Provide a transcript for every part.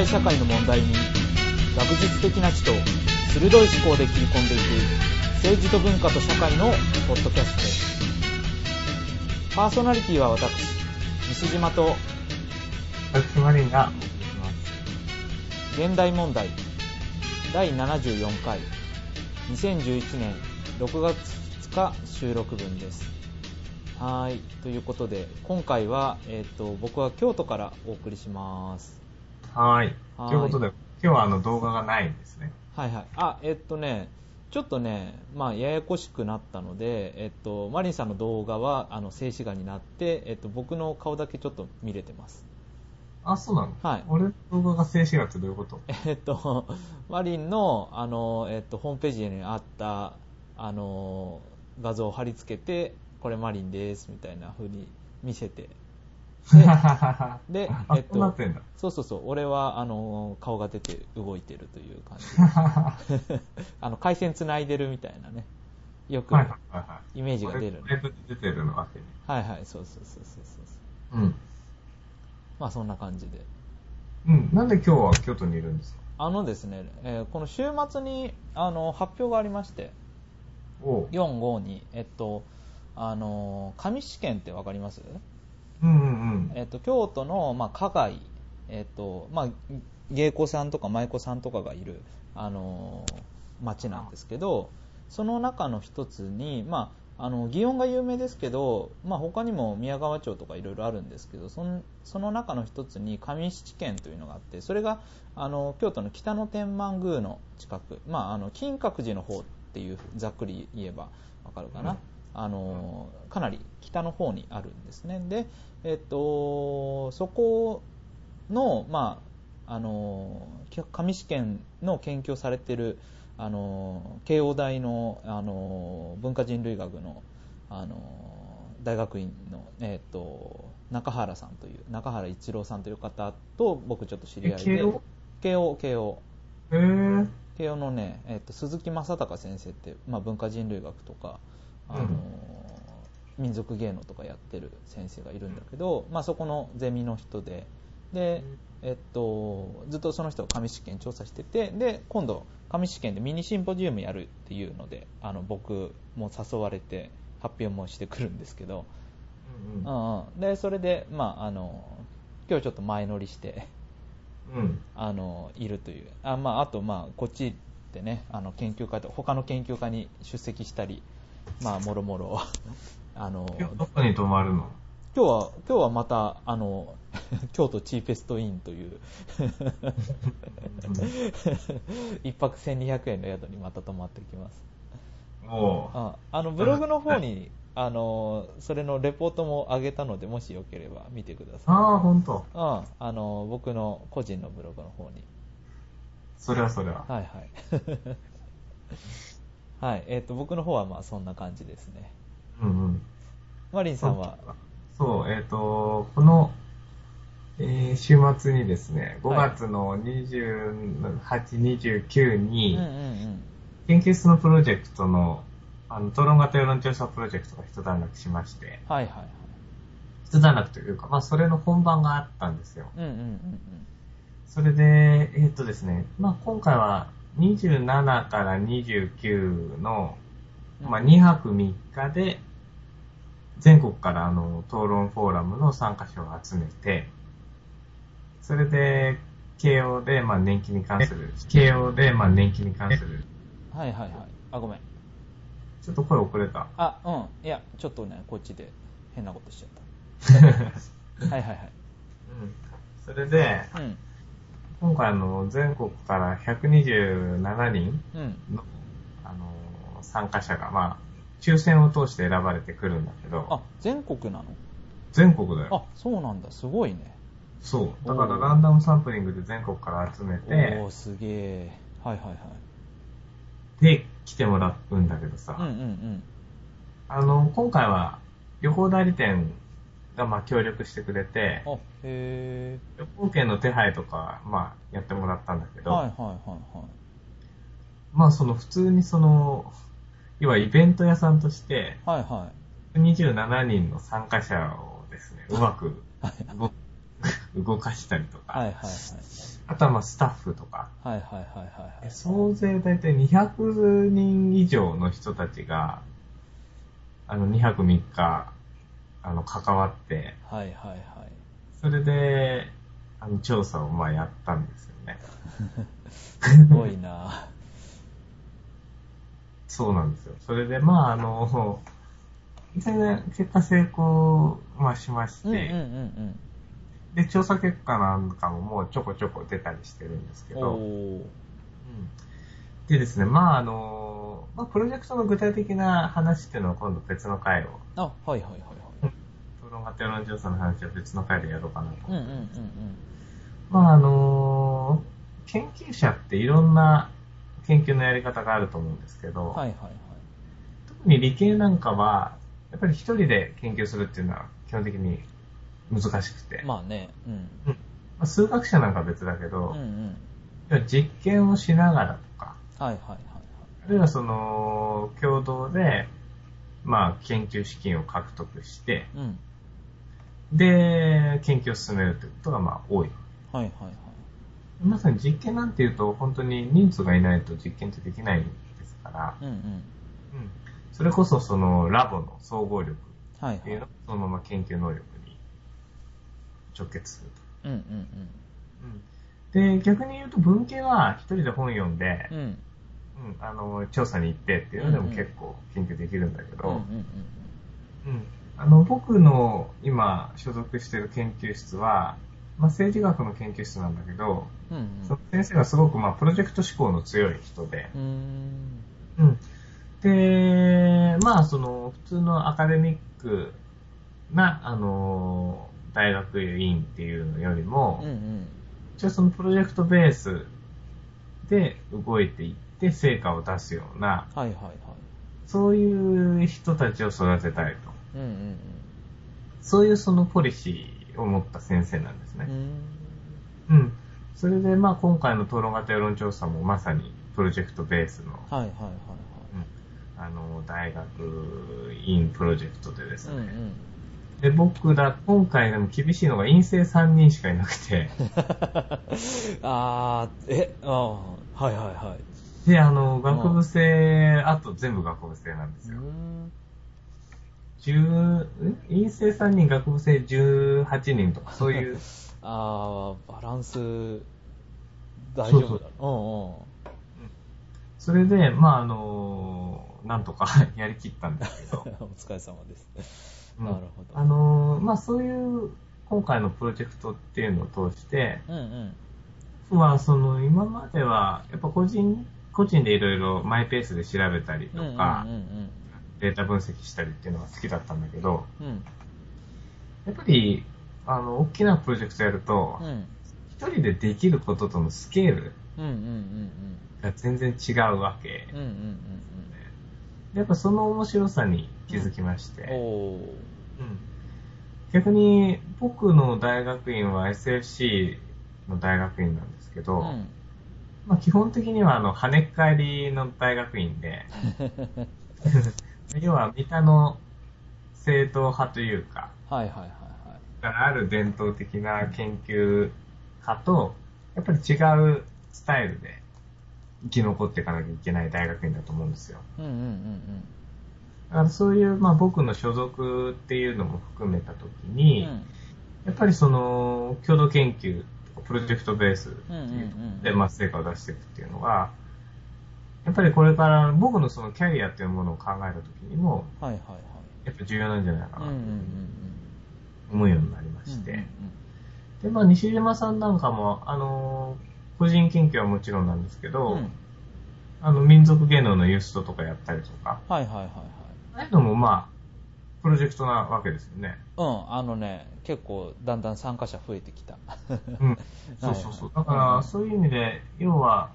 現代社会の問題に学術的な知と鋭い思考で切り込んでいく政治と文化と社会のポッドキャストです。パーソナリティは私西島と私マリンがお送りします。現代問題第74回2011年6月2日収録分です。はい。ということで今回は、えっと僕は京都からお送りします。はいということで、今日はあの動画がないんですね。はいはいあえっとねちょっとね、まあ、ややこしくなったので、えっと、マリンさんの動画はあの静止画になって、えっと、僕の顔だけちょっと見れてます。あ、そうなの？はい俺の動画が静止画ってどういうこと？えっと、マリンの、あの、えっと、ホームページにあった、あの、画像を貼り付けて、これマリンです、みたいな風に見せて。で、あ、えっとそうなっ。そうそうそう、俺は、あの、顔が出て動いてるという感じ。あの、回線繋いでるみたいなね。よくはいはいはいはい。イメージが出るこれライブで出てるのわけね。はいはい、そうそうそうそうそう。うん。まあそんな感じで。うん。なんで今日は京都にいるんですか？あのですね、えーこの週末にあの発表がありまして、おう。4、5に、えっと、あの、上試験ってわかります？えっと、京都の、まあ、加害、えっと、まあ、芸妓さんとか舞妓さんとかがいる、あの、町なんですけど、その中の一つに、まあ、あの、祇園が有名ですけど、まあ、他にも宮川町とかいろいろあるんですけど、そのその中の一つに上七軒というのがあって、それが、あの、京都の北野天満宮の近く、まあ、あの、金閣寺の方っていう、ざっくり言えばわかるかな。うんあのかなり北の方にあるんですね。で、えっと、そこの、まあ、あの上試験の研究をされているあの慶応大のあの文化人類学のあの大学院の、えっと、中原さんという中原一郎さんという方と僕ちょっと知り合いでえ慶応慶応。慶応のね、えっと鈴木正隆先生って、まあ、文化人類学とか、あのうん民族芸能とかやってる先生がいるんだけど、まあ、そこのゼミの人でで、えっと、ずっとその人が上試験調査しててで今度上試験でミニシンポジウムやるっていうのであの僕も誘われて発表もしてくるんですけど、うんうん。うんうん、でそれで、まあ、あの今日ちょっと前乗りして。うん。あのいるという、あ,、まあ、あと、まあ、こっちでね、あの研究会と他の研究会に出席したり、まあ、もろもろ、あの今日どこに泊まるの？今日は今日はまたあの 京都チーフェストインという一泊1200円の宿にまた泊まってきます。ああのブログの方にあのそれのレポートも上げたので、もしよければ見てください。ああ、ほんと。うん、あの僕の個人のブログの方に。それはそれは。はいはい。はい、えっ、と、僕の方はまあそんな感じですね。うんうん。マリンさんは、そう、えっ、と、この、えー週末にですね、5はい月の28、29に、うんうんうん。研究室のプロジェクトの、あの、討論型世論調査プロジェクトが一段落しまして、はいはいはい。一段落というか、まあ、それの本番があったんですよ。うんうんうんそれで、えっ、とですね、まあ、今回は27から29の、うん。まあ、2泊3日で、全国からあの、討論フォーラムの参加者を集めて、それで、慶応で、まあ、年金に関する、慶応で、まあ、年金に関する、はいはいはい。あ、ごめん。ちょっと声遅れた。あ、うん。いや、ちょっとね、こっちで変なことしちゃった。はいはいはい。うん。それで、うん。今回あの、全国から127人うん。の、あの、参加者が、まあ、抽選を通して選ばれてくるんだけど、あ、全国なの？全国だよ。あ、そうなんだ。すごいね。そう。だからランダムサンプリングで全国から集めておー、、すげえ。はいはいはい。で、来てもらうんだけどさ、うんうんうん。あの、今回は旅行代理店がまあ協力してくれて、あ、へ旅行券の手配とか、まあやってもらったんだけえ。ど、はいはいはいはい。まあその普通にその、要はイベント屋さんとして、はいはい。27人の参加者をですね、うまく、動かしたりとか、はいはいはい。あとはまあスタッフとか、はいはいはいはいはい。総勢だいたい200人以上の人たちが、あの、2泊3日、あの、関わって、はいはいはい。それで、あの、調査をまあやったんですよね。すごいなそうなんですよ。それで、まあ、あの、全然結果成功、まあ、しまして、うんうんうんで、調査結果なんかももうちょこちょこ出たりしてるんですけうん。ど。うんでですね、まあ、あの、まあ、プロジェクトの具体的な話っていうのは今度別の回を、あ、はいはいはいはい。討論型世論調査の話は別の回でやろうかなとうんうんうん思ってるんですけど、まあ、あの、研究者っていろんな研究のやり方があると思うんですけど、うん。はいはいはい。特に理系なんかは、やっぱり一人で研究するっていうのは基本的に難しくて、ままあね、うん。あ、数学者なんかは別だけうんどう、ん。要は実験をしながらとか、はいはいはいあるいはその、共同で、まあ、研究資金を獲得して、はい。うん。で、研究を進めるということがまあ多い。はいはいはい。まさに実験なんていうと、本当に人数がいないと実験ってできないですから、うんうん。うん、それこそそのラボの総合力っていうの。がそのまま研究能力に直結すると。うんうんうん、で、逆に言うと文系は一人で本読んでうん。う、ん。うん、あの、調査に行ってっていうのでも結構研究できるんだけど、うんうんうんあの、僕の今所属している研究室は、まあ、政治学の研究室なんだけど、うん。うんその先生がすごくまあプロジェクト志向の強い人で、うん。うん。うん。で、まあその普通のアカデミックな、あの、大学院っていうのよりも、うんうん。一応そのプロジェクトベースで動いていって成果を出すような、はいはいはい。そういう人たちを育てたいと。うんうんそういうそのポリシーを持った先生なんですうん。うね。ん。うん。それでまあ今回の討論型世論調査もまさにプロジェクトベースの、はいはいはいあの、大学院プロジェクトでですはい。ね。うんうん。で、僕ら、今回でも厳しいのが陰性3人しかいなくて、あー、え、あー、はいはいはい。で、あの、学部生、あと全部学部生なんですよ。ん。10、ん陰性3人、学部生18人とか、そういう、あー、バランス、大丈夫だ。うんうん。それで、まああの、なんとか やりきったんですけど、お疲れ様です。うんなるほどあの、まあそういう、今回のプロジェクトっていうのを通して、うんうん。は、その、今までは、やっぱ個人、個人でいろいろマイペースで調べたりとか、うんうんデータ分析したりっていうのが好きだったんだけど、うんうん。やっぱり、あの、大きなプロジェクトやるとうん。う、ん。一人でできることとのスケールが全然違うわけやっぱその面白さに気づきまして、うん逆に僕の大学院は SFC の大学院なんですけど、うん。まあ、基本的にはあの跳ねっ返りの大学院で、要は三田の正統派というか、はいはいはいはい。からある伝統的な研究派と、やっぱり違うスタイルで生き残っていかなきゃいけない大学院だと思うんですよ。うんうんうんだからそういう、まあ僕の所属っていうのも含めたときうん。に、うんやっぱりその、共同研究プロジェクトベースっていううんうんうんで、まあ成果を出していくっていうのが、やっぱりこれから僕のそのキャリアっていうものを考えたときにも、はいはいはい。やっぱ重要なんじゃないかなと思うようになりまうん。して、で、まあ、西島さんなんかも、あのー個人研究はもちろんなんですけど、うんうん。あの、民族芸能のユーストとかやったりとか、はいはいはいはい。ああいうのもまあ、プロジェクトなわけですよね。うん、あのね、結構だんだん参加者増えてきた。うん。そうそうそう。だかうんら、そういう意味で、要は、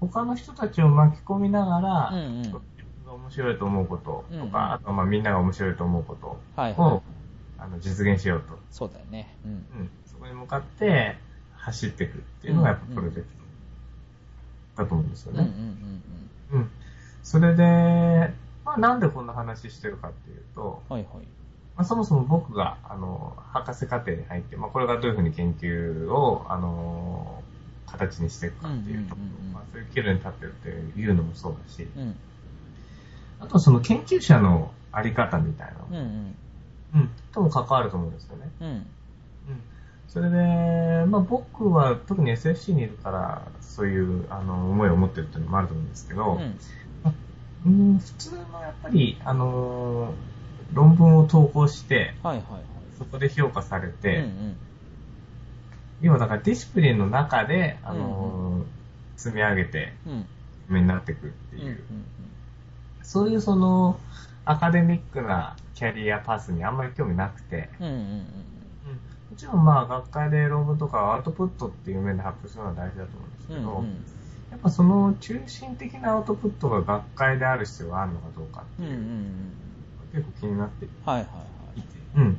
他の人たちを巻き込みながら、うんうん自分が面白いと思うこととか、うんうんあとはまあみんなが面白いと思うことを、はいはい。あの実現しようと。そうだよね。うん。うん。そこに向かって走っていくっていうのがやっぱプロジェクトだと思うんですようんうんね。うんうん。それで、まあなんでこんな話してるかっていうと、うん。はいはい。まあ、そもそも僕が、あの、博士課程に入って、まあ、これがどういうふうに研究を、あの、形にしていくかっていうところ、まあ、そういう岐路に立ってるっていうのもそうだし、うん。あとはその研究者のあり方みたいなの、うんうん。うん、とも関わると思うんですよね。うん。うん。それで、まあ僕は特に SFC にいるから、そういう、あの、思いを持ってるっていうのもあると思うんですけど、うん。うん、普通のやっぱり、あのー論文を投稿して、はいはいはい。そこで評価されて、うんうん。要はだからディシプリンの中で、あのー積み上げて、うん。上になっていくってうん。いう、うん。そういうその、アカデミックなキャリアパスにあんまり興味なくて、うん。うん。もちろんまあ学会で論文とかアウトプットっていう面で発表するのは大事だと思うんですけうん。ど、うん。やっぱその中心的なアウトプットが学会である必要があるのかどうかってうん。ういう、ん。結構気になっていて、はいはいはい。うん。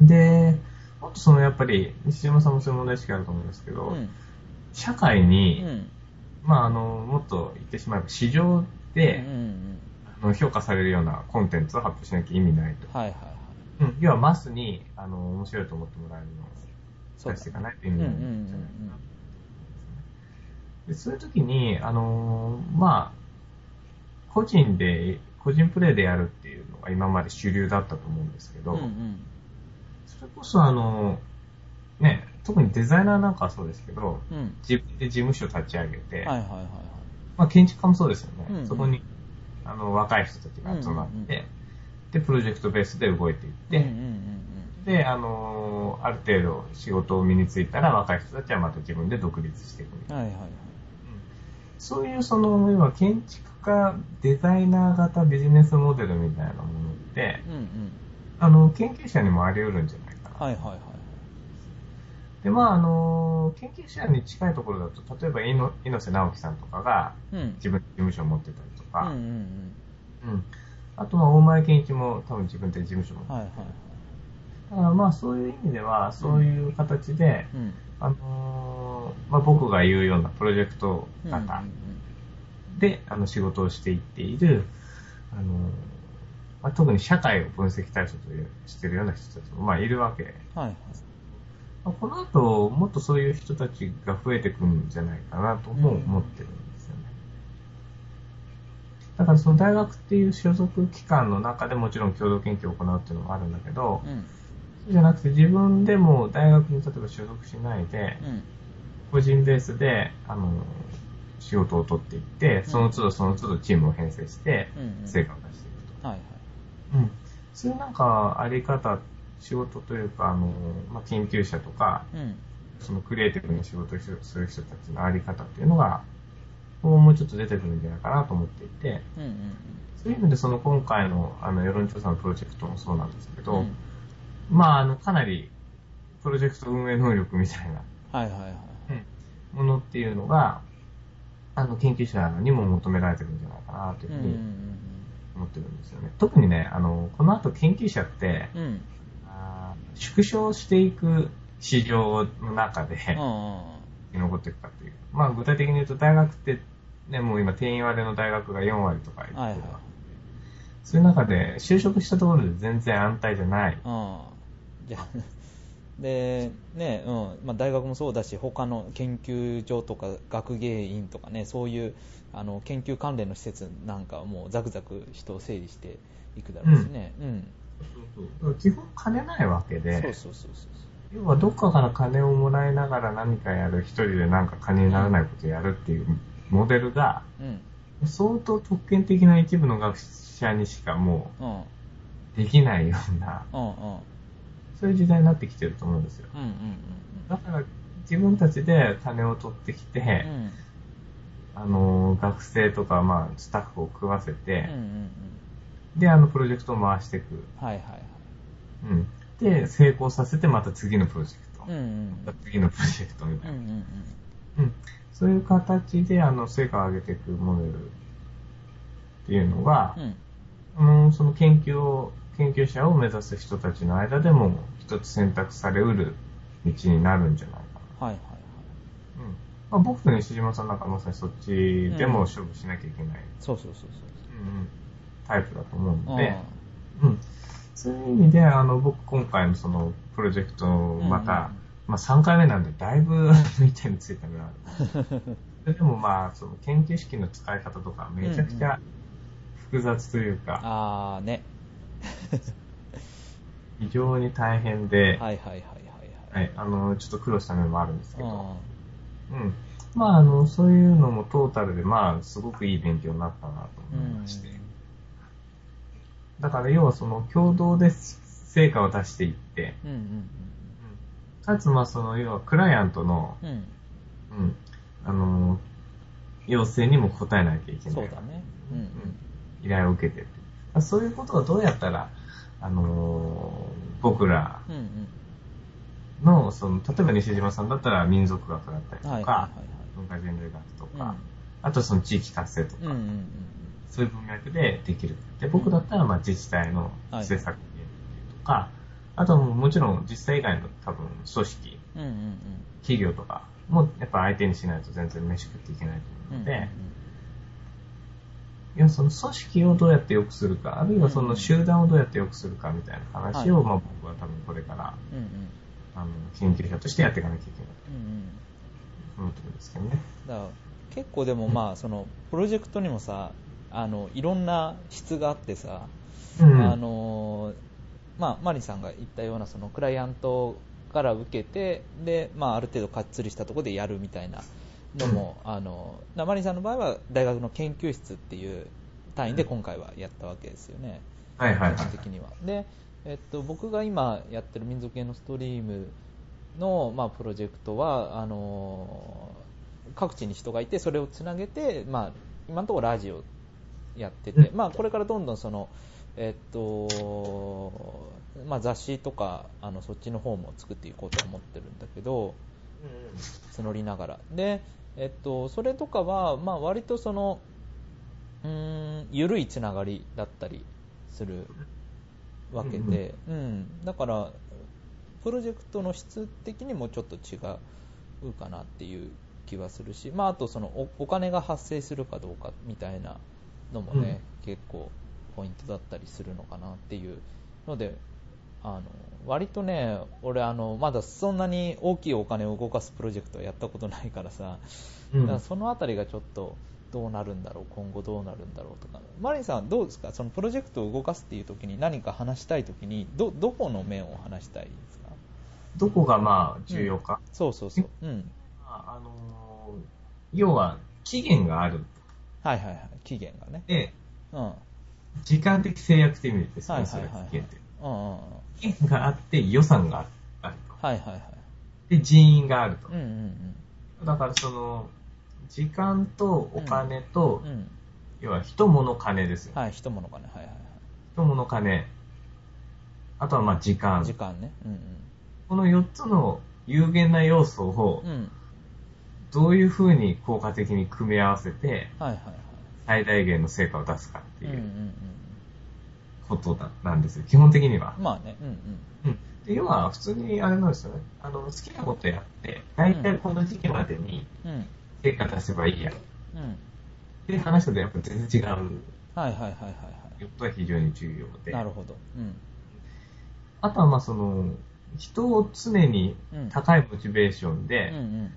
で、もっとそのやっぱり、西島さんもそういう問題意識あると思うんですけど、うん。社会に、うん。まああの、もっと言ってしまえば市場で、うんうんあの評価されるようなコンテンツを発表しなきゃ意味ないと。はいはいはい。うん。要はマスに、あの、面白いと思ってもらえるのを出していかないという意うんうんう味なんじゃないかんなでそういう時に、あのーまあ、個人で、個人プレイでやるっていうのが今まで主流だったと思うんですけど、うん。うんそれこそあの、ね、特にデザイナーなんかはそうですけど、うん。うん。自分で事務所立ち上げて、はいはいはいはい。まあ建築家もそうですよね。うんうんそこに、あの、若い人たちが集まって、うんうんうんで、プロジェクトベースで動いていって、うんうんうんで、あのーある程度仕事を身についたら若い人たちはまた自分で独立していくみたいなうん。はいはいはい。そういうその、今、建築家、デザイナー型ビジネスモデルみたいなものって、うんうん。あの、研究者にもあり得るんじゃないかな。はいはいはい。で、まあ、あの、研究者に近いところだと、例えば、猪瀬直樹さんとかがうん。自分で事務所を持ってたりとか、うんうんうんあと、まあ、大前健一も多分自分で事務所を持ってうん。はいはいはい。だからまあ、そういう意味では、そういう形で、うん。あのーまあ、僕が言うようなプロジェクトうん型で、あの仕事をしていっている、あのーまあ、特に社会を分析対象としているような人たちも、まあ、いるわけ。はいはい。まあ、この後、もっとそういう人たちが増えてくるんじゃないかなとも思ってるんですよね。だからその大学っていう所属機関の中でもちろん共同研究を行うっていうのもあるんだけど、うん。そうじゃなくて自分でも大学に例えば所属しないで、うん。個人ベースで、あの、仕事を取っていって、その都度その都度チームを編成して、うんうん。成果を出していくと。はいはい。うん。そういうなんか、あり方、仕事というか、あの、まあ、研究者とか、うん。そのクリエイティブな仕事をする人たちのあり方っていうのが、もうちょっと出てくるんじゃないかなと思っていて、うんうんそういう意味でその今回のあの世論調査のプロジェクトもそうなんですけうん。ど、うんまあ、あの、かなり、プロジェクト運営能力みたいなはいはいはい。ものっていうのが、あの、研究者にも求められてるんじゃないかなといううんふうに思ってるんですよね。特にね、あの、この後研究者って、うん縮小していく市場の中で、生き残っていくかっていう。まあ、具体的に言うと、大学って、ね、もう今定員割れの大学が4割とかいるはいはいそういう中で、就職したところで全然安泰じゃない。うん。じゃあ、で、ね、うん、まあ大学もそうだし、他の研究所とか学芸員とかね、そういう、あの、研究関連の施設なんかはもうザクザク人を整理していくだろうしね。うん。基本金ないわけで、そうそうそうそう。要はどっかから金をもらいながら何かやる、一人でなんか金にならないことをやるっていうモデルが、うん。相当特権的な一部の学者にしかもうん。うできないような、うんうん。そういう時代になってきてると思うんですよ。うんうんだから自分たちで金を取ってきて、うんうん。あの、学生とか、まあ、スタッフを食わせうんてうん、うんで、あの、プロジェクトを回していく。うん。はいはいはい。うん。で、成功させて、また次のプロジェクト。うんうん次のプロジェクトみたいな。うんうんうん。そういう形で、あの、成果を上げていくモデルっていうのがうん。、うん。あの、その研究を、研究者を目指す人たちの間でも、一つ選択されうる道になるんじゃないかな。はいはいはい。うん。まあ、僕と西島さんなんかまさにそっちでも勝負しなきゃいけない、そうそうそうそう。うんうんタイプだと思うのうんで、うん。そういう意味で、あの、僕今回のそのプロジェクト、また、まあ3回目なんで、だいぶ板についたぐらいある。でもまあ、その研究式の使い方とか、めちゃくちゃ複雑というか、あーね。非常に大変で、はいはいはいはいは。はいい、あの、ちょっと苦労した面もあるんですけど、ううん。まあ、あの、そういうのもトータルで、まあ、すごくいい勉強になったなと思いまして。だから、要はその、共同で成果を出していって、ん。うんうんかつ、まあ、その、要は、クライアントの、うん。うん。うん、あの、要請にも応えないといけない。そうだね。うんうん。依頼を受けてって。そういうことをどうやったら、あのー僕らうんうん。の、その、例えば西島さんだったら民族学だったりとか、はいはい文化人類学とか、はいはい。あとその地域活性とか、うん。うんうんうん。そういう文脈でできる。で、僕だったら、まあ、自治体の政策とか、あとはもちろん実際以外の多分組織、うんうんうん。企業とかもやっぱ相手にしないと全然飯食っていけないと思うので、いや、その組織をどうやって良くするか、あるいはその集団をどうやって良くするかみたいな話を、はいまあ僕は多分これから、うんうん。あの、研究者としてやっていかなきゃいけない。と思ってるんですけどね。だから結構でもまあそのプロジェクトにもさあのいろんな質があってさ、うん。あのまあ、マリさんが言ったようなそのクライアントから受けてで、まあ、ある程度かっつりしたところでやるみたいなのも、あのマリさんの場合は大学の研究室っていう単位で今回はやったわけですよね、はいはいはい。的には。で、えっと、僕が今やってる民族系のストリームの、まあ、プロジェクトはあの各地に人がいてそれをつなげて、まあ、今のところラジオやってて、うん。まあ、これからどんどんその、えっとまあ、雑誌とかあのそっちの方も作っていこうと思ってるんだけど募りながら。で、えっと、それとかは、まあ、割とそのうーん緩いつながりだったりするわけで、うんだからプロジェクトの質的にもちょっと違うかなっていう気はするし、まあ、あとそのおお金が発生するかどうかみたいなのもね、結構ポイントだったりするのかなっていうのであの割とね俺あのまだそんなに大きいお金を動かすプロジェクトはやったことないからさ、うん。だからそのあたりがちょっとどうなるんだろう今後どうなるんだろうとかマリンさんはどうですか？そのプロジェクトを動かすっていう時に何か話したい時にどどこの面を話したいですか？どこがまあ重要か？そうそうそう。うん。まああのー要は期限がある。はいはいはい。期限がね。で、うん。うん時間的制約って意味ですね、そはいはいはい。はいれ期限って。うんうん期限があって予算があると。はいはいはい。で、人員があると。うん。うんだからその、時間とお金と、うんうん。要は人物金ですよ。はい人物かねはいはい人物金。あとはまあ時間。はい。時間ね。うんこの4つの有限な要素をうん。うんどういうふうに効果的に組み合わせてはいはいはい。最大限の成果を出すかっていう。んうんううんことだなんですよ。基本的には。まあね。うんうん。うん。で要は普通にあれなんですよね。あの、好きなことやって、大体この時期までにうん。成果出せばいいや。っうん。ていう話とやっぱ全然違うはいはいはいはいはい。ことは非常に重要で。なるほど。うん。あとはまあその、人を常にうん。高いモチベーションうんで、うん。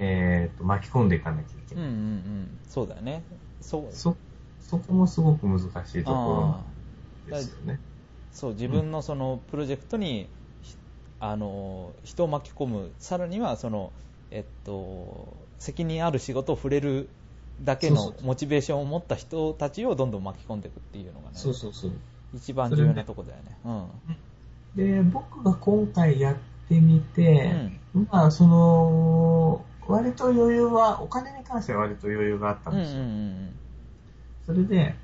えーと、巻き込んでいかなきゃいけうんうんうない。ん。そうだよね。そう。そ、そこもすごく難しいところですよね。そう自分のそのプロジェクトに、ひあの人を巻き込むさらにはその、えっと、責任ある仕事を触れるだけのモチベーションを持った人たちをどんどん巻き込んでいくっていうのがねそうそうそう。一番重要なとこだよね。で、僕が今回やってみて、まあ、その、割と余裕は、お金に関しては割と余裕があったうんんうんですよ。うんそれで、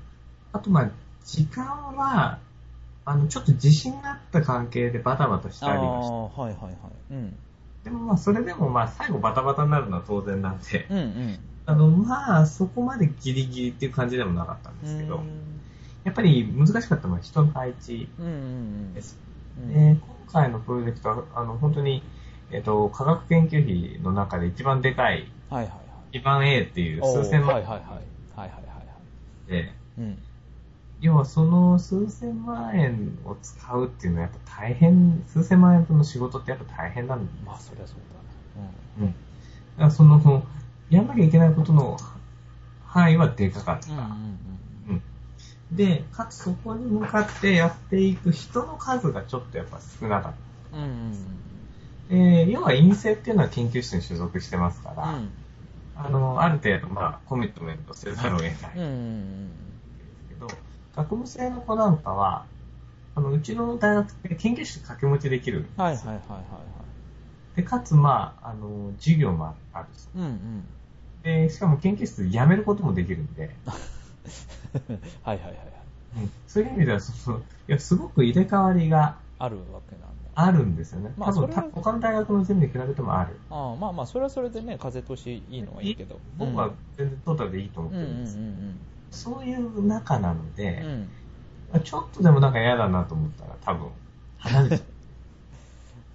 あとまあ、時間は、あの、ちょっと自信があった関係でバタバタしああたりました。ーはいはいはい。うん。でもまあ、それでもまあ、最後バタバタになるのは当然なんで、うんうん。あの、まあ、そこまでギリギリっていう感じでもなかったんですけど、うん。やっぱり難しかったのは人の配置。うんうんです。うん。で、今回のプロジェクトは、あの、本当に、えっ、と、科学研究費の中で一番でかい、はいはいはい。一番 A っていう数千万。はいはいはい。はいはいはいはい。で、うん要はその数千万円を使うっていうのはやっぱ大変、数千万円分の仕事ってやっぱ大変なんですまあ、そりゃそううん。だからその、やんなきゃいけないことの範囲はでかかった。うん。うん。うん。で、かつそこに向かってやっていく人の数がちょっとやっぱ少なかっうん。うん。た。で、要は陰性っていうのは研究室に所属してますから、うん。あの、ある程度、まあ、コミットメントせざるを得ない。うん。うん。けど、学部生の子なんかは、あの、うちの大学って研究室掛け持ちできるんですよ。はいはいはいはいで、かつ、まあ、あの、授業もあるし。はい。うんうん。で、しかも研究室辞めることもできるんで、はいはいはいはい。うん、そういう意味では、その、いや、すごく入れ替わりがあるわけなんだ。あるんですよね。多分、まあそれはた他の大学の全部に比べてもある。ああまあまあ、それはそれでね、風通しいいのはいいけど。僕は全然トータルでいいと思っうんうんうんてるんです。うんそういう中なのうん。で、うん。ちょっとでもなんか嫌だなと思ったら、多分、離れちゃう。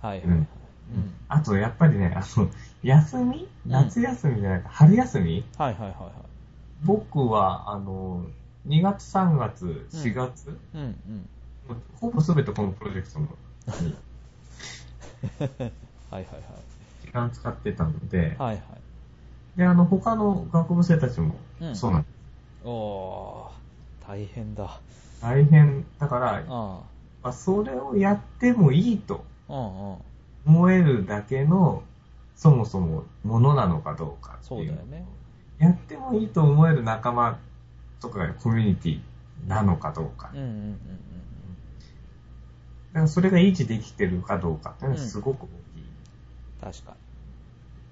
はいはいはい。うん。あと、やっぱりね、あの、休み？夏休みじゃないか、春休み？はいはいはいはい。僕は、あの、2月、3月、4月、うんうん。もうほぼ全てこのプロジェクトのに はいはい時間使ってたので、はい。はいはい。で、あの、他の学部生たちもうんそうなんです。おー、大変だ。大変。だから、あまあそれをやってもいいとあ。うんうん。思えるだけの、そもそもものなのかどうかっていう。そうだよね。やってもいいと思える仲間とかがコミュニティなのかどうか。うんうんうんだからそれが維持できてるかどうかっていうのはすごく大きいうん。確か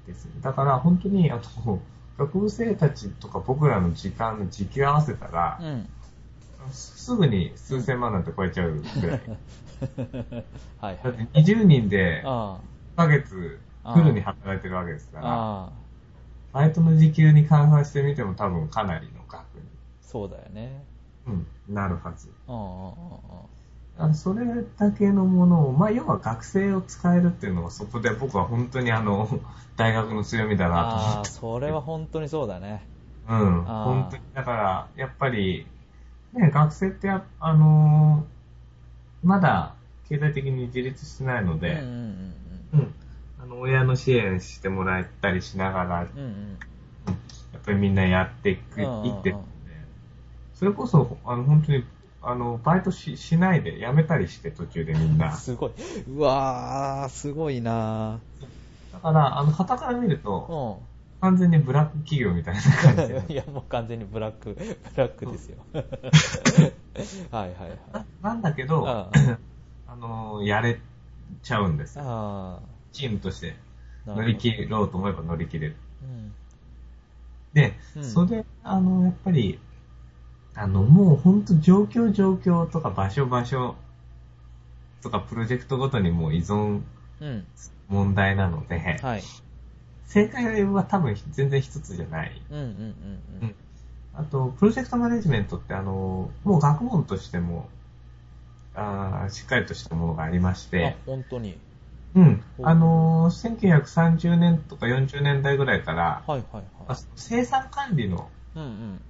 ですね。だから本当に、あと、学部生たちとか僕らの時間の時給合わせたら、に。うん。すぐに数千万なんて超えちゃうぐらい。はいだってはい。20人であ1ヶ月フルに働いてるわけですあ。から。バイトの時給に換算してみても多分かなりの額に、そうだよね。うん、なるはず。あそれだけのものを、まあ、要は学生を使えるっていうのがそこで僕は本当にあの、大学の強みだなと思って。それは本当にそうだね。うん、本当に。だから、やっぱり、ね、学生ってや、あのーまだ経済的に自立してないので、うんうんうん、あの、親の支援してもらったりしながら、うん。うんうん。やっぱりみんなやっていく、うんうんうんいってるので、それこそ、あの、本当に、あの、バイトししないで、辞めたりして、途中でみんな。すごい。うわー、すごいなだから、あの、旗から見ると、ー完全にブラック企業みたいな感じ。いや、もう完全にブラック、ブラックですよ。はいはいはい。ななんだけど、ああの、やれちゃうんですよ。あチームとしてあ。乗り切ろうと思えば乗り切れる。うん。で、うんそれで、あの、やっぱり、あの、もう本当状況状況とか場所場所とかプロジェクトごとにもう依存うん。問題なので、はい。正解は多分全然一つじゃない。うんうんうんうん。あと、プロジェクトマネジメントってあの、もう学問としても、あーしっかりとしたものがありましあて、、本当に。うん。あのー、1930年とか40年代ぐらいから、はいはいあはい。生産管理のうんうん。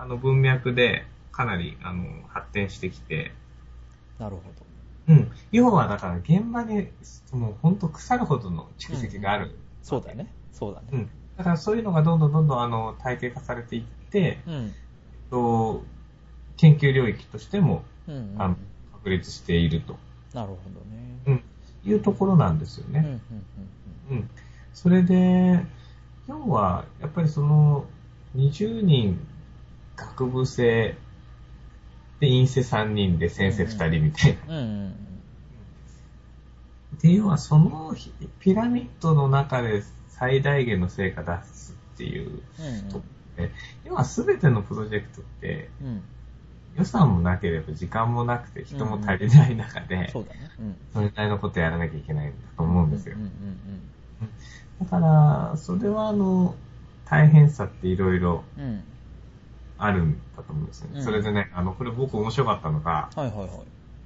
あの文脈でかなりあの発展してきて、なるほうん。要はだから現場にもう本当腐るほどの蓄積がある。ど。そうだね。そうだね。うん。だからそういうのがどんどんどんどんあの体系化されていって、うん。と研究領域としてもうんうん。あの確立していると、なるほどね。うん、いうところなんですようんうんね。うん。それで、要はやっぱりその20人学部生で院生3人で先生2人みたいな。うんうん。うんうんで、要はそのピラミッドの中で最大限の成果出すっていううん。とで、要は全てのプロジェクトってうんうん。予算もなければ時間もなくて人も足りない中で、そうだね。うん。それなりのことやらなきゃいけないんだと思うんですようん。うんだから、それはあの、大変さっていろいろうん。うん。あるんだと思うんですよね。うんそれでね、あの、これ僕面白かったのが、はいはいはい。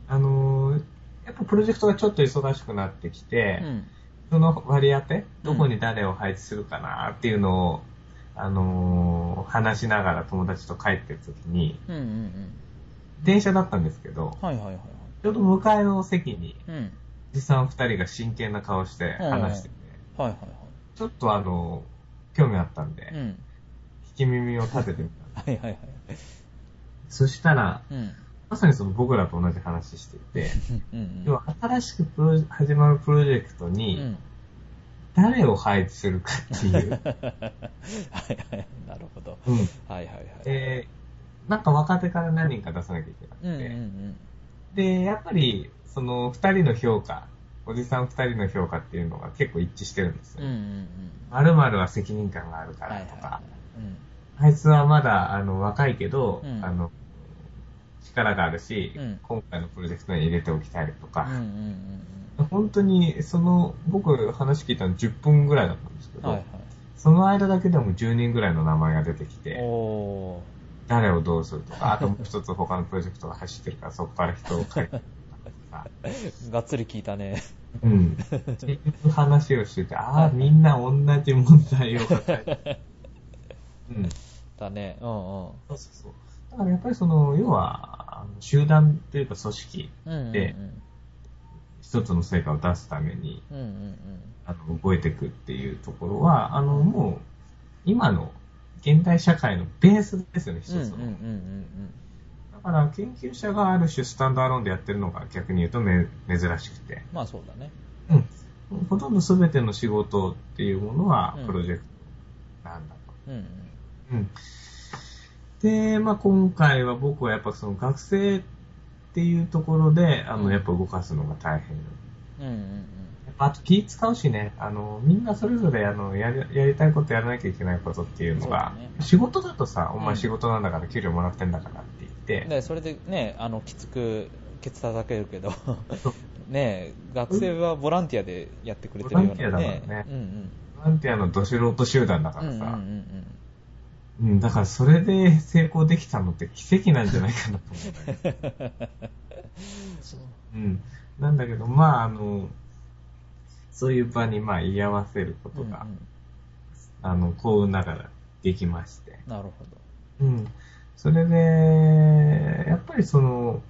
あの、やっぱプロジェクトがちょっと忙しくなってきて、うん。その割り当て、どこに誰を配置するかなっていうのを、あのー話しながら友達と帰ってる時に、うんうん電車だったんですけど、はいはいはいはい。ちょうど向かいの席に、うん。おじさん二人が真剣な顔して話してて、はいはいちょっとあの、興味あったんで、はい。うん。聞き耳を立ててみた。はいはいはい。そしたら、うん。まさにその僕らと同じ話していて、うんうん。要は新しくプロ始まるプロジェクトうにん。誰を配置するかっていう。はいはい。なるほど。うん。はいはいはい。で、なんか若手から何人か出さなきゃいけなくて、うんうんうん。で、やっぱり、その二人の評価、おじさん二人の評価っていうのが結構一致してるんですよ。うんうんうん。は責任感があるかはいはいらとか、はい。うん。あいつはまだあの若いけど、うんあの、力があるし、うん今回のプロジェクトに入れておきたいとかうん、うん本当に、その、僕話聞いたの10分ぐらいだったんですけうん。ど、はいはい。その間だけでも10人ぐらいの名前が出てきて、おー。誰をどうするとか、あともう一つ他のプロジェクトが走ってるから、そこから人を書いてとかさ、がっつり聞いたね。うん。っていう話をしてて、ああ、みんな同じ問題を抱えて。うん。だね。うんうん。そうそうそう。だからやっぱりその、要は、集団というか組織。で一つの成果を出すために。あの、動いていくっていうところは、あの、もう、今の現代社会のベースですよね、一つの。うんうんうんうんだから、研究者がある種スタンドアローンでやってるのが逆に言うとめ珍しくて、まあそうだね。うん。ほとんど全ての仕事っていうものはうんプロジェクトなんだと。うんうん。うん。で、まあ今回は僕はやっぱその学生っていうところで、あの、うん。やっぱ動かすのが大変。うんうんやっぱあと気使うしね、あの、みんなそれぞれあの、やり、やりたいことやらなきゃいけないことっていうのが、ね。仕事だとさ、おうん。前仕事なんだから給料もらってんだからって言って、で、それでね、あの、きつく、ケツ叩けるけど ね学生はボランティアでやってくれてるようなボランティアだからね。うんボランティアのど素人集団だかうん。うんらさ、うんうんうん、だからそれで成功できたのって奇跡なんじゃないかなと思うね。うん。なんだけど、まあ、あの、そういう場にまあ居合わせるこうん。うんうんとが、あの、幸運ながらできまして。なるほうん。それで、やっぱりその、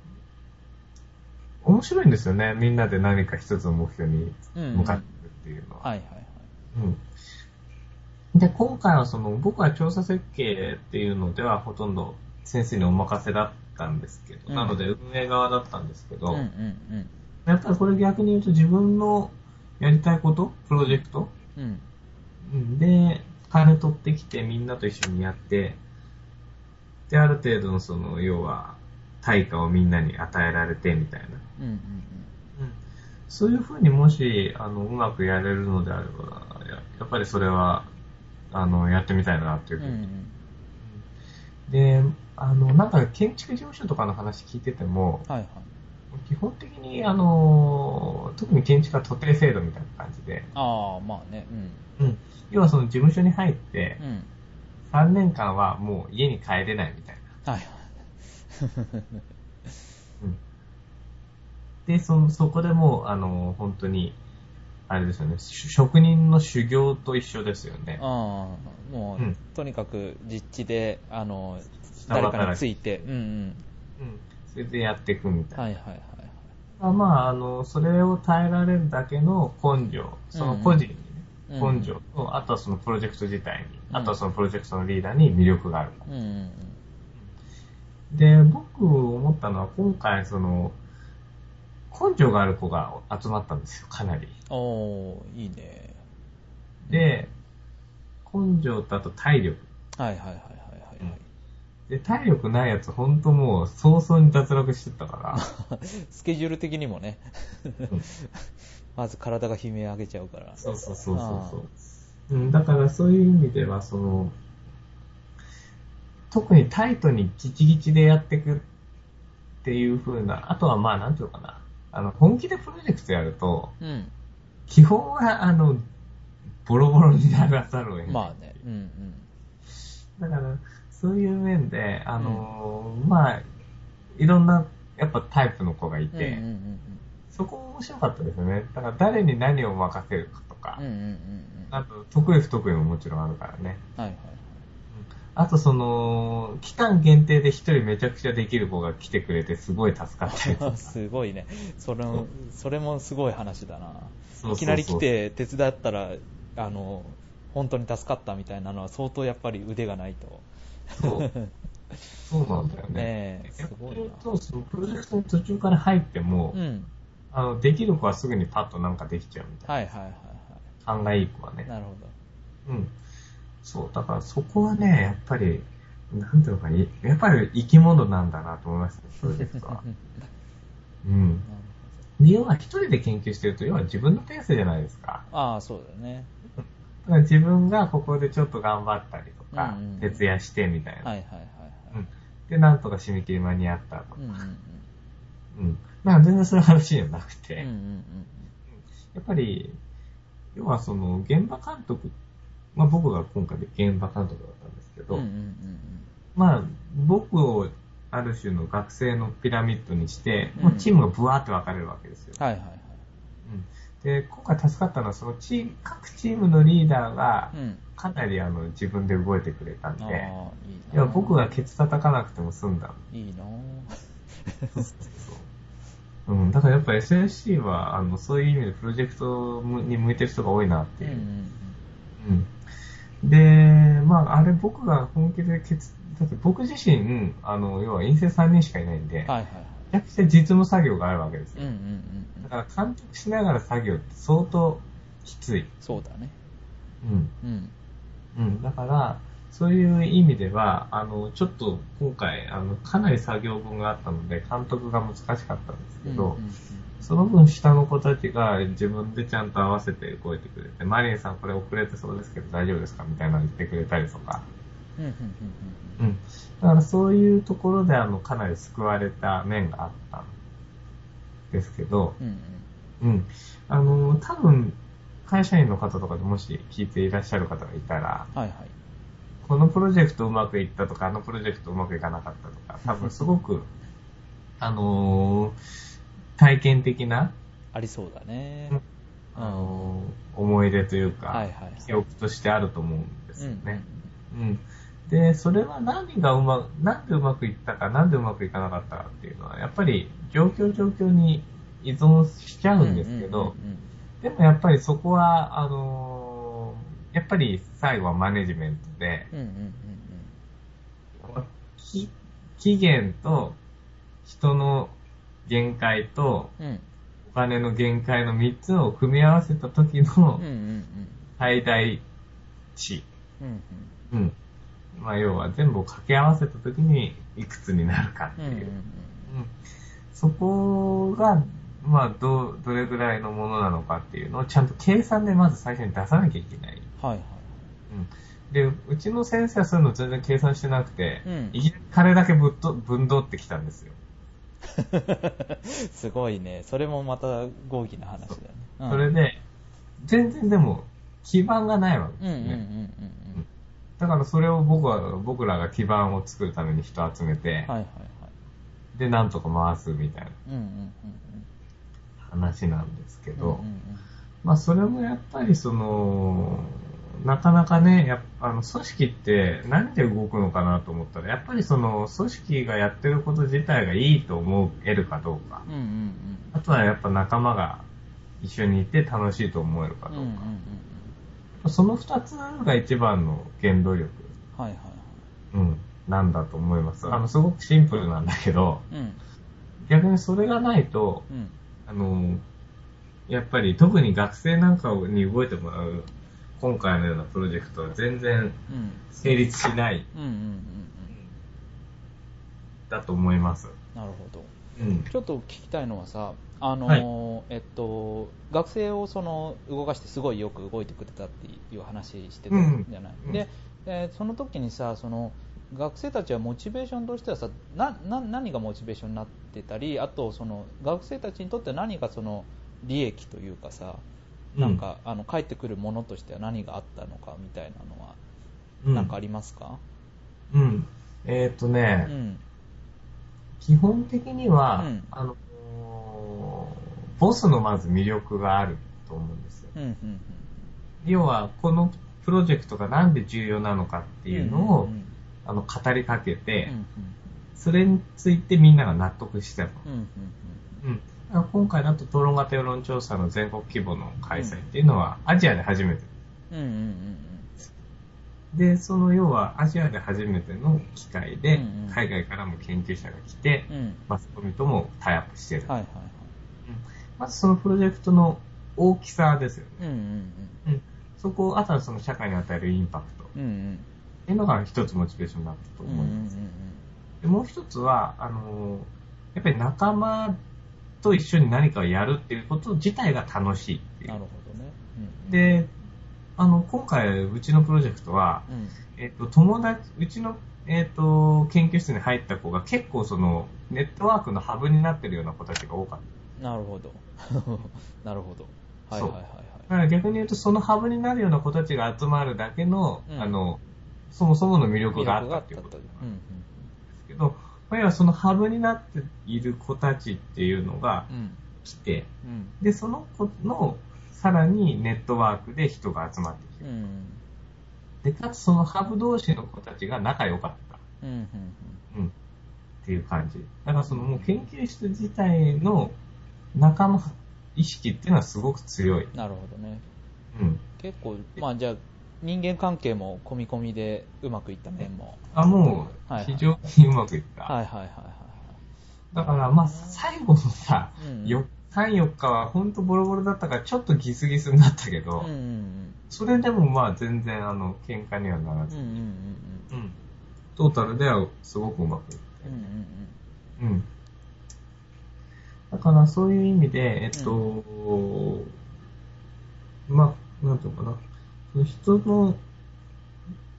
面白いんですよね。みんなで何か一つの目標にど。うんうん。向かっていくっていうのは。はいはいはい。うん。で、今回はその、僕は調査設計っていうのではほとんど先生にお任せだったんですけど、うんなので運営側だったんですけど、うんうんうん。やっぱりこれ逆に言うと自分のやりたいこと、プロジェクト、うん。うんで、金取ってきてみんなと一緒にやって、で、ある程度のその、要は、対価をみんなに与えられてみたいな。うんうんうん。そういうふうにもし、あの、うまくやれるのであれば、ややっぱりそれは、あの、やってみたいなっていうふう。で、あの、なんか建築事務所とかの話聞いてても、はいはい。基本的に、あの、特に建築は徒弟制度みたいな感じで、ああ、まあね。うん。うん。要はその事務所に入って、うん。3年間はもう家に帰れないみたいな。はいはい。うん。で、その、そこでもう、あの、本当に、あれですよね、し職人の修行と一緒ですよね。ああ、もう、うんとにかく実地で、あの、誰かについて、うんうん。うん。それでやっていくみたいな。はいはいはいはい。あまあ、あの、それを耐えられるだけの根性、その個人にね、うんうん根性と、あとはそのプロジェクト自体に、うんあとはそのプロジェクトのリーダーに魅力がある。うんうんで、僕思ったのは今回その、根性がある子が集まったんですよ、かなり。うん。おー、いいね。で、根性とあと体力。はいはいはいはいはいはい。で、体力ないやつほんともう早々に脱落してったから。スケジュール的にもね、うん まず体が悲鳴上げちゃうから。そうそうそうそうそう。うん、だからそういう意味では、その、特にタイトにギチギチでやっていくっていう風な、あとはまあなんていうのかな。あの、本気でプロジェクトやると、うん。基本はあの、ボロボロにならざるを得ない。まあね。うんうん。だから、そういう面で、あのーまあ、いろんな、やっぱタイプの子がいて、うんうんうんそこ面白かったですよね。だから誰に何を任せるかとか、うん。うんうんうんうん。あと、得意不得意ももちろんあるからね。はいはいはい。あとその、期間限定で一人めちゃくちゃできる子が来てくれてすごい助かったりとか。すごいね。それも、それもすごい話だな。いきなり来て手伝ったら、あの、本当に助かったみたいなのは相当やっぱり腕がないと。そう。そうなんだよね。ねえ、すごい逆に言うと、そのプロジェクトに途中から入っても、な。うん。あの、できる子はすぐにパッとなんかできちゃうみたいはいはいはいな。勘がいい子はねはい。。なるほうん。そう、だからそこはね、やっぱり、なんていうのかいやっぱり生き物なんだなと思いましたね、プロジェクトはど。うん。で要は一人で研究してると、要は自分のペースじゃないですか。ああ、そうだよね。だから自分がここでちょっと頑張ったりとか、うんうん徹夜してみたいな。はいはいはいはい。うんで、なんとか締め切り間に合ったとか。うんうんうん。うん。まあ全然そういう話じゃなくて、うんうんやっぱり、要はその現場監督、まあ僕が今回で現場監督だったんですけうん。ど、うんうんうんまあ僕をある種の学生のピラミッドにして、うんもうチームがブワーって分かれるわけですよ。はいはいはい。うんで、今回助かったのは、そのチーム、各チームのリーダーがうん。かなりあの自分で動いてくれたんああ、で、いいいや僕がケツ叩かなくても済んだ。いいなそう うん、だからやっぱ SSC は、あの、そういう意味でプロジェクトに向いてる人が多いなっていう。うんうんうん。で、まあ、あれ僕が本気でケツ、だって僕自身、あの、要は陰性3人しかいないんで、うん。はいはいはい。めちゃくちゃ実務作業があるわけですよ。うんうんうんうん。だから監督しながら作業って相当きつい。そうだね。うん。うん。うん。だから、そういう意味では、あの、ちょっと今回、あの、かなり作業分があったので、監督が難しかったんですけど、うんうんうんその分下の子たちが自分でちゃんと合わせて動いてくれて、マリンさんこれ遅れてそうですけど大丈夫ですかみたいなの言ってくれたりとか。うん。だからそういうところであの、かなり救われた面があったんですけど、うんうんうん。あの、多分、会社員の方とかでもし聞いていらっしゃる方がいたら、はいはい。このプロジェクトうまくいったとか、あのプロジェクトうまくいかなかったとか、多分すごく、あのー体験的な、ありそうだね。あのー思い出というか、はいはい。記憶としてあると思うんですようんね。うん。で、それは何がうま、なんでうまくいったか、なんでうまくいかなかったかっていうのは、やっぱり状況状況に依存しちゃうんですけど、でもやっぱりそこは、あのーやっぱり最後はマネジメントで、うんうんうんき期限と人の限界と。お金の限界の3つを組み合わせた時の最大値。うん。まあ要は全部を掛け合わせた時にいくつになるかっていう。うんうんうんうんそこが、まあど、どれぐらいのものなのかっていうのをちゃんと計算でまず最初に出さなきゃいけない。はいはい。うん。で、うちの先生はそういうの全然計算してなくて、うんいきなり彼だけぶっと、ぶんどってきたんですよ。すごいね。それもまた合議な話だよね。うんそれで、全然でも、基盤がないわけですね。うんだからそれを僕は、僕らが基盤を作るために人を集めて、うん。はいはいはい。で、なんとか回すみたいな話なんですけうん。ど、まあそれもやっぱりその、なかなかね、やっぱあの組織って何で動くのかなと思ったら、やっぱりその組織がやってること自体がいいと思えるかどうか。うんうんうんあとはやっぱ仲間が一緒にいて楽しいと思えるかうん。うんうんうんどうか。その二つが一番の原動力、はいはいうん、なんだと思います。あの、すごくシンプルなんだけど、はい。うん逆にそれがないと、うん。あの、やっぱり特に学生なんかに動いてもらう今回のようなプロジェクトは全然うん成立しないうんうんうんうん。だと思います。なるほど。うん。ちょっと聞きたいのはさ、あのーえっと、学生をその動かしてすごいよく動いてくれたっていう話してたじゃない？うんで、えーその時にさ、その学生たちはモチベーションとしてはさ、なな何がモチベーションになってたり、あとその学生たちにとって何がその利益というかさ、なんか、あの返ってくるものとしては何があったのかみたいなのは、うん、なんかありますか？うん。えっ、とうね、ん基本的には、うんあの、ボスのまず魅力があると思うんですよ。うんうんうん要は、このプロジェクトがなんで重要なのかっていうのを、あの、語りかけて、うんそれについてみんなが納得してたの。うんうん今回だと討論型世論調査の全国規模の開催っていうのは、アジアで初めて。うんうんうんで、その要はアジアで初めての機会で海外からも研究者が来て、マスコミともタイアップしてる。はいはいはいまずそのプロジェクトの大きさですよね。うんうんうん。そこ、あとはその社会に与えるインパクト。うんうんうんっていうのが一つモチベーションになったとうんうんうん思います。でもう一つは、あの、やっぱり仲間と一緒に何かをやるっていうこと自体が楽しいっていう。なるほどね。で、あの、今回、うちのプロジェクトは、うん。うんえっと、友達、うちの、えっと、研究室に入った子が結構その、ネットワークのハブになってるような子たちが多かった。なるほど。なるほど。はいはいはいはい。だから逆に言うと、そのハブになるような子たちが集まるだけの、うん。あの、そもそもの魅力があったっていうことなんでうんうんすけど、まあ要はそのハブになっている子たちっていうのがうん来て、うんで、その子の、さらにネットワークで人が集まってきてで、かつそのハブ同士の子たちが仲良かった。うん。っていう感じ。だからそのもう研究室自体の仲間意識っていうのはすごく強い。なるほどねうん。結構まあじゃあ人間関係も込み込みでうまくいった面もあ、もう非常にうまくいった。はいはいはいはいだからまあ最後のさ、うんよ3、4日はほんとボロボロだったからちょっとギスギスになったけど、うんうんそれでもまあ全然あの喧嘩にはならず、うんうんうんうんうん。トータルではすごくうまくいった。うんうんうん。だからそういう意味で、えっと、まあ、なんていうのかな。人の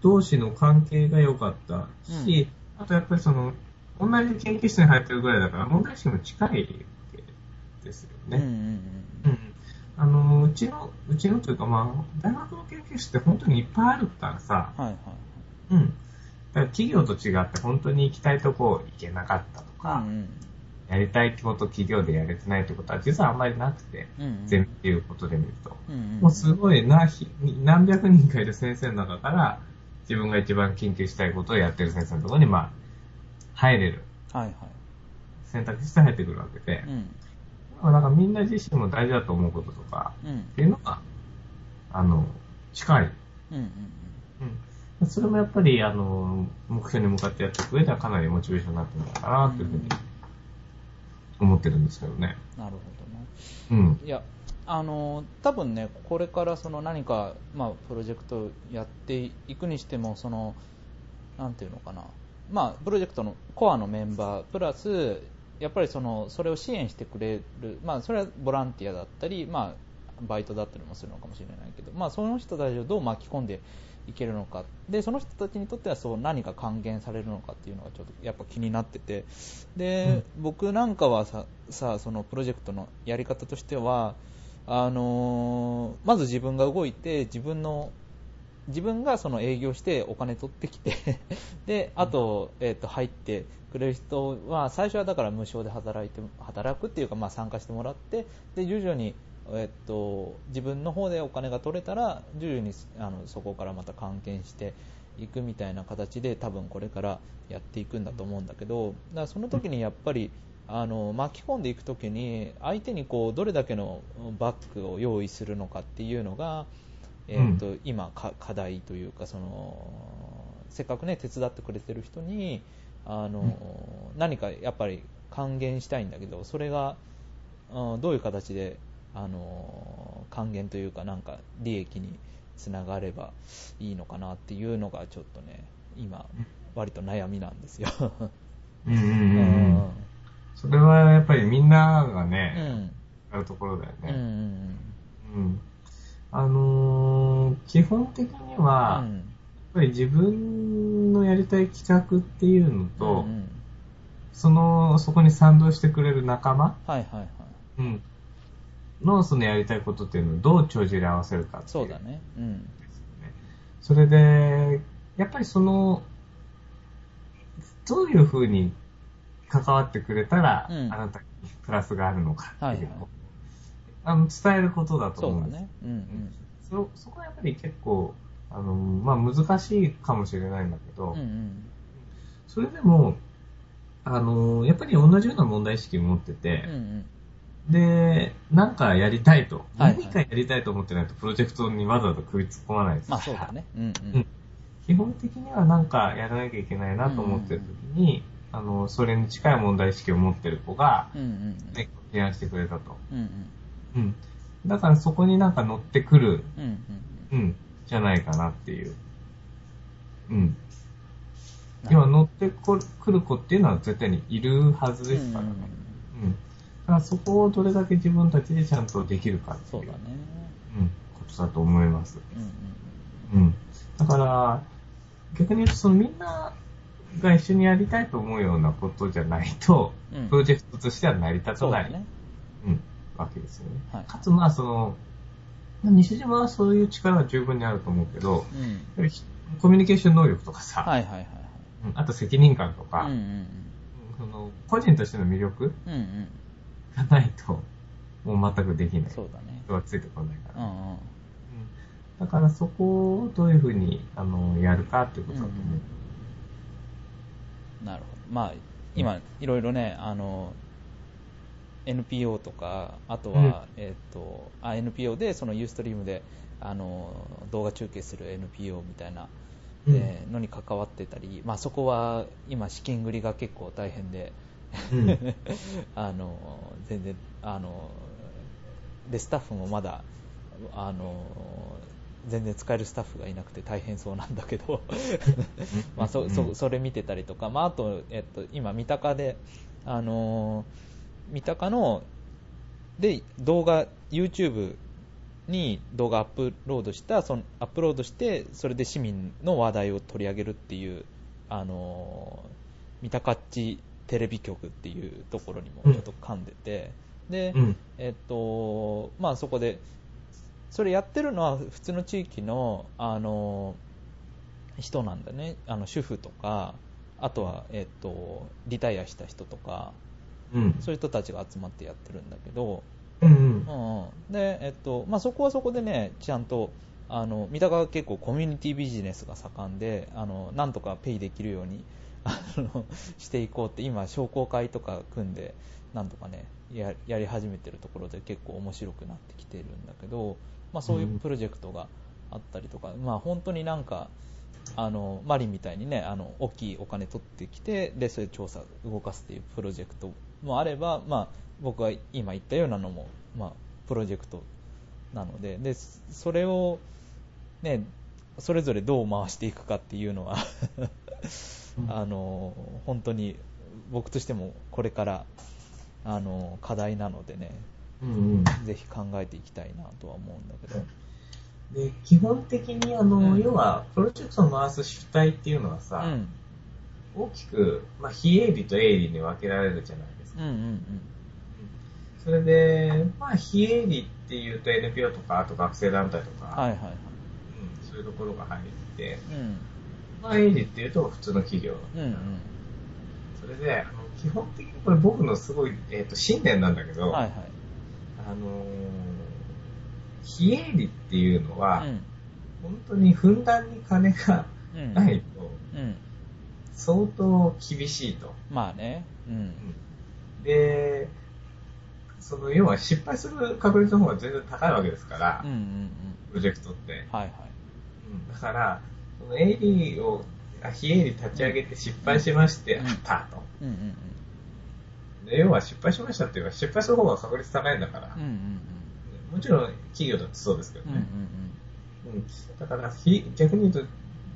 同士の関係が良かったし、あとやっぱりその、同じ研究室に入ってるぐらいだから問題意識も近いわけですよね。うんうんうんうん。あの、うちの、うちのというかまあ、大学の研究室って本当にいっぱいあるからさ、はいはいうん。だから企業と違って本当に行きたいとこ行けなかったとか、うんやりたいこと企業でやれてないってことは実はあんまりなくて、うんうん全部っていうことで見ると。うんうんもうすごいな、ひ何百人かいる先生の中から、自分が一番研究したいことをやってる先生のところに、まあ、入れる。はいはい選択して入ってくるわけでう、んまあなんかみんな自身も大事だと思うこととか、うんっていうのが、あの、近い。うんうんうん。それもやっぱり、あの、目標に向かってやっていく上ではかなりモチベーションになってるのかな、というふうに思ってるんですけどね。なるほどねうん。いやあの多分ねこれからその何か、まあ、プロジェクトをやっていくにしてもそのなんていうのかな、まあ、プロジェクトのコアのメンバープラスやっぱりそのそれを支援してくれる、まあ、それはボランティアだったり、まあ、バイトだったりもするのかもしれないけど、まあ、その人たちをどう巻き込んでいけるのか。でその人たちにとってはそう何が還元されるのかっていうのがちょっとやっぱ気になってて。で、僕なんかはささそのプロジェクトのやり方としてはあのーまず自分が動いて自分の自分がその営業してお金取ってきて であと,、えー、と入ってくれる人は最初はだから無償で働いて働くっていうか、まあ、参加してもらってで徐々に、えー、と自分の方でお金が取れたら徐々にあのそこからまた還元していくみたいな形で多分これからやっていくんだと思うんだけどだからその時にやっぱりあの巻き込んでいく時に相手にこうどれだけのバックを用意するのかっていうのが、えーと今か課題というかそのせっかくね手伝ってくれてる人にあの、何かやっぱり還元したいんだけどそれが、うんどういう形であの還元というかなんか利益につながればいいのかなっていうのがちょっとね今割と悩みなんですよ。うん。それはやっぱりみんながうね、んあるところだよね。んうん。あのー基本的には、やっうんぱり自分のやりたい企画っていうのと、うんうんその、そこに賛同してくれる仲間、はいはいはいうん、のそのやりたいことっていうのをどう帳尻合わせるかっていう。そうだねうん。それで、やっぱりその、どういうふうに関わってくれたら、うんあなたにプラスがあるのかっていうのを、はいはいあの伝えることだと思うんです。だねうんうんそそこはやっぱり結構、あの、まあ難しいかもしれないんだけど、うんうんそれでも、あの、やっぱり同じような問題意識を持ってて、うんうん。で、なんかやりたいと、はいはい何かやりたいと思ってないとプロジェクトにわざわざ首突っ込まないですまあそうだね。うんううんん。基本的にはなんかやらなきゃいけないなと思ってる時に、あの、それに近い問題意識を持ってる子が、うんうんね、提案してくれたと。うん。うんうん。だからそこになんか乗ってくる、うん。うんうん、じゃないかなっていう。うん。うん。今乗ってこくる子っていうのは絶対にいるはずですからね。うん。だからそこをどれだけ自分たちでちゃんとできるかっていうう、そだね。うん、ことだと思います。うんうん。だから、逆に言うと、そのみんなが一緒にやりたいと思うようなことじゃないと、うん。うんプロジェクトとしては成り立たない、そうだね。うん、わけですよね。はいかつ、まあ、その、まあ西島はそういう力は十分にあると思うけど、うん。コミュニケーション能力とかさ、はいはいはいあと責任感とか、うんうんその個人としての魅力うん。うんうん。がないと、もう全くできない。そうだね。人はついてこないから。うんうん。うんだからそこをどういうふうにあのやるかっていうことだと思う。なるほど。まあ、今、いろいろね、あの、NPO とか、あとは、うんえっ、と、あ、NPO で、そのユーストリームで、あの、動画中継する NPO みたいな、うんえーのに関わってたり、まあそこは今資金繰りが結構大変で、うん。あの、全然、あの、で、スタッフもまだ、あの、全然使えるスタッフがいなくて大変そうなんだけど、まあそそそれ見てたりとか、まあ、あと、えっと、今、三鷹で、あのー三鷹ので動画、YouTube に動画アップロードした、そのアップロードして、それで市民の話題を取り上げるっていう、あのー三鷹っちテレビ局っていうところにもちょっと噛んでて、で、うん。えっと、まあそこで、それやってるのは普通の地域の、あの、人なんだね。あの、主婦とか、あとは、えっと、リタイアした人とか、うん。そういう人たちが集まってやってるんだけど、うんうんうんうん、で、えっと、まあそこはそこでね、ちゃんと、あの、三鷹は結構コミュニティビジネスが盛んで、あの、なんとかペイできるように、あの、していこうって、今、商工会とか組んで、なんとかね、ややり始めてるところで結構面白くなってきてるんだけど、まあそういうプロジェクトがあったりとか、まあ本当になんか、あの、マリンみたいにね、あの、大きいお金取ってきて、で、それで調査、動かすっていうプロジェクトもあれば、まあ、僕が今言ったようなのも、まあ、プロジェクトなので、で、それを、ね、それぞれどう回していくかっていうのはあの、本当に僕としてもこれから、あの、課題なのでね、うんうん。ぜひ考えていきたいなとは思うんだけど。で、基本的にあの、うん要は、プロジェクトを回す主体っていうのはさ、うん。大きく、まあ、非営利と営利に分けられるじゃないですか。うんうんそれで、まあ、非営利っていうと NPO とか、あと学生団体とか、うん。はいはいはい。うん、そういうところが入って、うん。まあ、営利っていうと普通の企業。うんうん。それで、あの基本的にこれ僕のすごい、えっと信念なんだけど、はいはい。あのー非営利っていうのは、うん。本当にふんだんに金がうん。ないと、うん。相当厳しいと。まあね。うん。で、その要は失敗する確率の方が全然高いわけですから、うんうんうん。プロジェクトって。はいはい。うんだから、その営利を、あ非営利立ち上げて失敗しまして、うんあったと。うんうんで要は失敗しましたっていうか、失敗する方が確率高いんだからうん。うん。うんうんもちろん企業だってそうですけどうん。うんうんね。うんだから、ひ逆に言うと、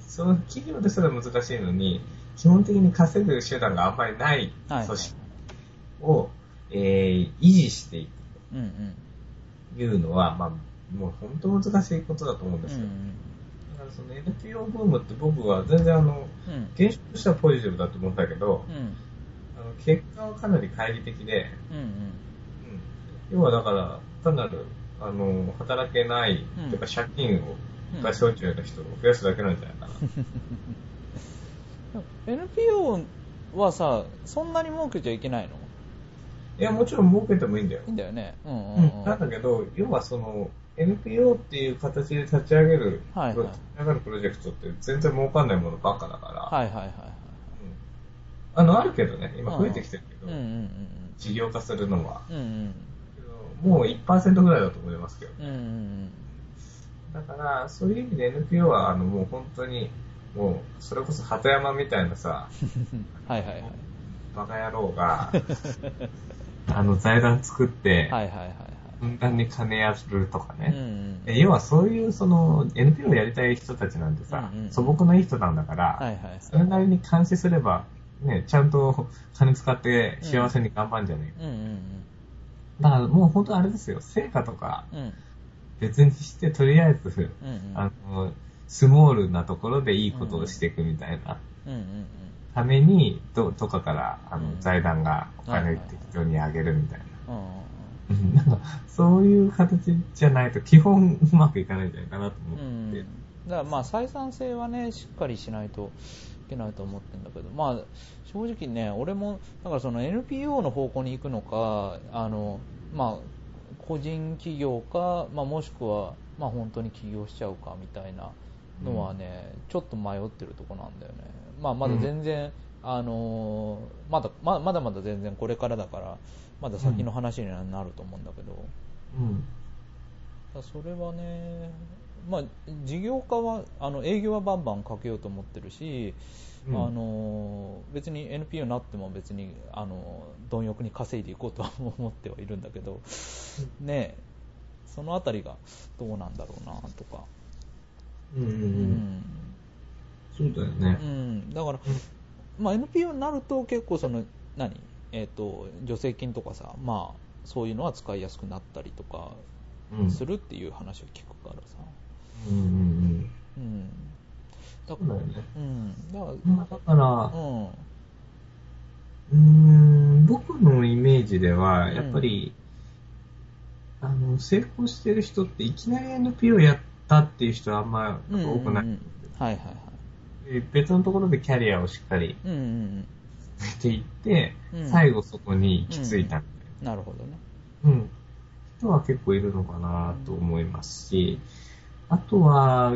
その企業ですら難しいのに、基本的に稼ぐ手段があんまりない。組織を、えー維持していくうんうん。というのは、まあ、もう本当難しいことだと思うんですよ。うんだからその NPO ブームって僕は全然あの、うん。うん。現象としてはポジティブだと思ったけど、うん。あの結果はかなり懐疑的で、うんうん。うん要はだから、単なる、あの、働けない、うんとか借金を、が小中の人を増やすだけなんじゃないかな。NPO はさ、そんなに儲けちゃいけないの？いや、もちろん儲けてもいいんだよいい。んだよね。うんううんんうん。なんだけど、要はその、NPO っていう形で立ち上げる、はいはい。立ち上がるプロジェクトって全然儲かんないものばっかだから、はいはいはい。あの、あるけどね、今増えてきてるけど、うんうんうん事業化するのは。うんうんもう1%ぐらいだと思いますけど。うんうんうん。だから、そういう意味で NPO は、あの、もう本当に、もう、それこそ鳩山みたいなさ、はいはいはい。バカ野郎が、あの、財団作って、はいはいはいはいふんだんに金やるとかうんね。うん。え要はそういう、その、NPO をやりたい人たちなんてさ、うんうん。素朴ないい人なんだから、はいはいそれなりに監視すれば、ね、ちゃんと金使って幸せに頑張るんじゃねえか。うん。うんだからもう本当あれですよ、成果とかうん。うん別にして、とりあえず、うんうん。あの、スモールなところでいいことをしていくみたいなうんうんために、ど、とかから、あのう、ん。財団がお金を適当にあげるみたいな。うんうんうん。なんか、そういう形じゃないと基本うまくいかないんじゃないかなと思うん。って。だからまあ採算性はねしっかりしないといけないと思ってるんだけど。まあ正直ね俺もだからその NPO の方向に行くのかあのまあ個人企業か、まあ、もしくはまあ本当に起業しちゃうかみたいなのはね、ちょっと迷ってるとこなんだよね。まあまだ全然、あのまだままだまだ全然これからだからまだ先の話にはなると思うんだけど、うん。だそれはね、まあ、事業化はあの営業はバンバンかけようと思ってるし、うん。あの別に NPO になっても別にあの貪欲に稼いでいこうとは思ってはいるんだけど、ねえそのあたりがどうなんだろうなとか、うんうんそうだようね。ん、だから、まあ、NPO になると結構その何、えー、と助成金とかさ、まあ、そういうのは使いやすくなったりとかうん。するっていう話を聞くからさ。うんうんうん。うんだそうだよね。うん、だから、まあだから、うん、うーん、僕のイメージでは、やっぱり、あの、成功してる人っていきなり NPO やったっていう人はあんまうん、多くない。うんうんはいはいはい。で別のところでキャリアをしっかりうんうんしていって、うん最後そこに行き着いたみうん、なるほどね。たいな、うん、人は結構いるのかなと思いますし、あとは、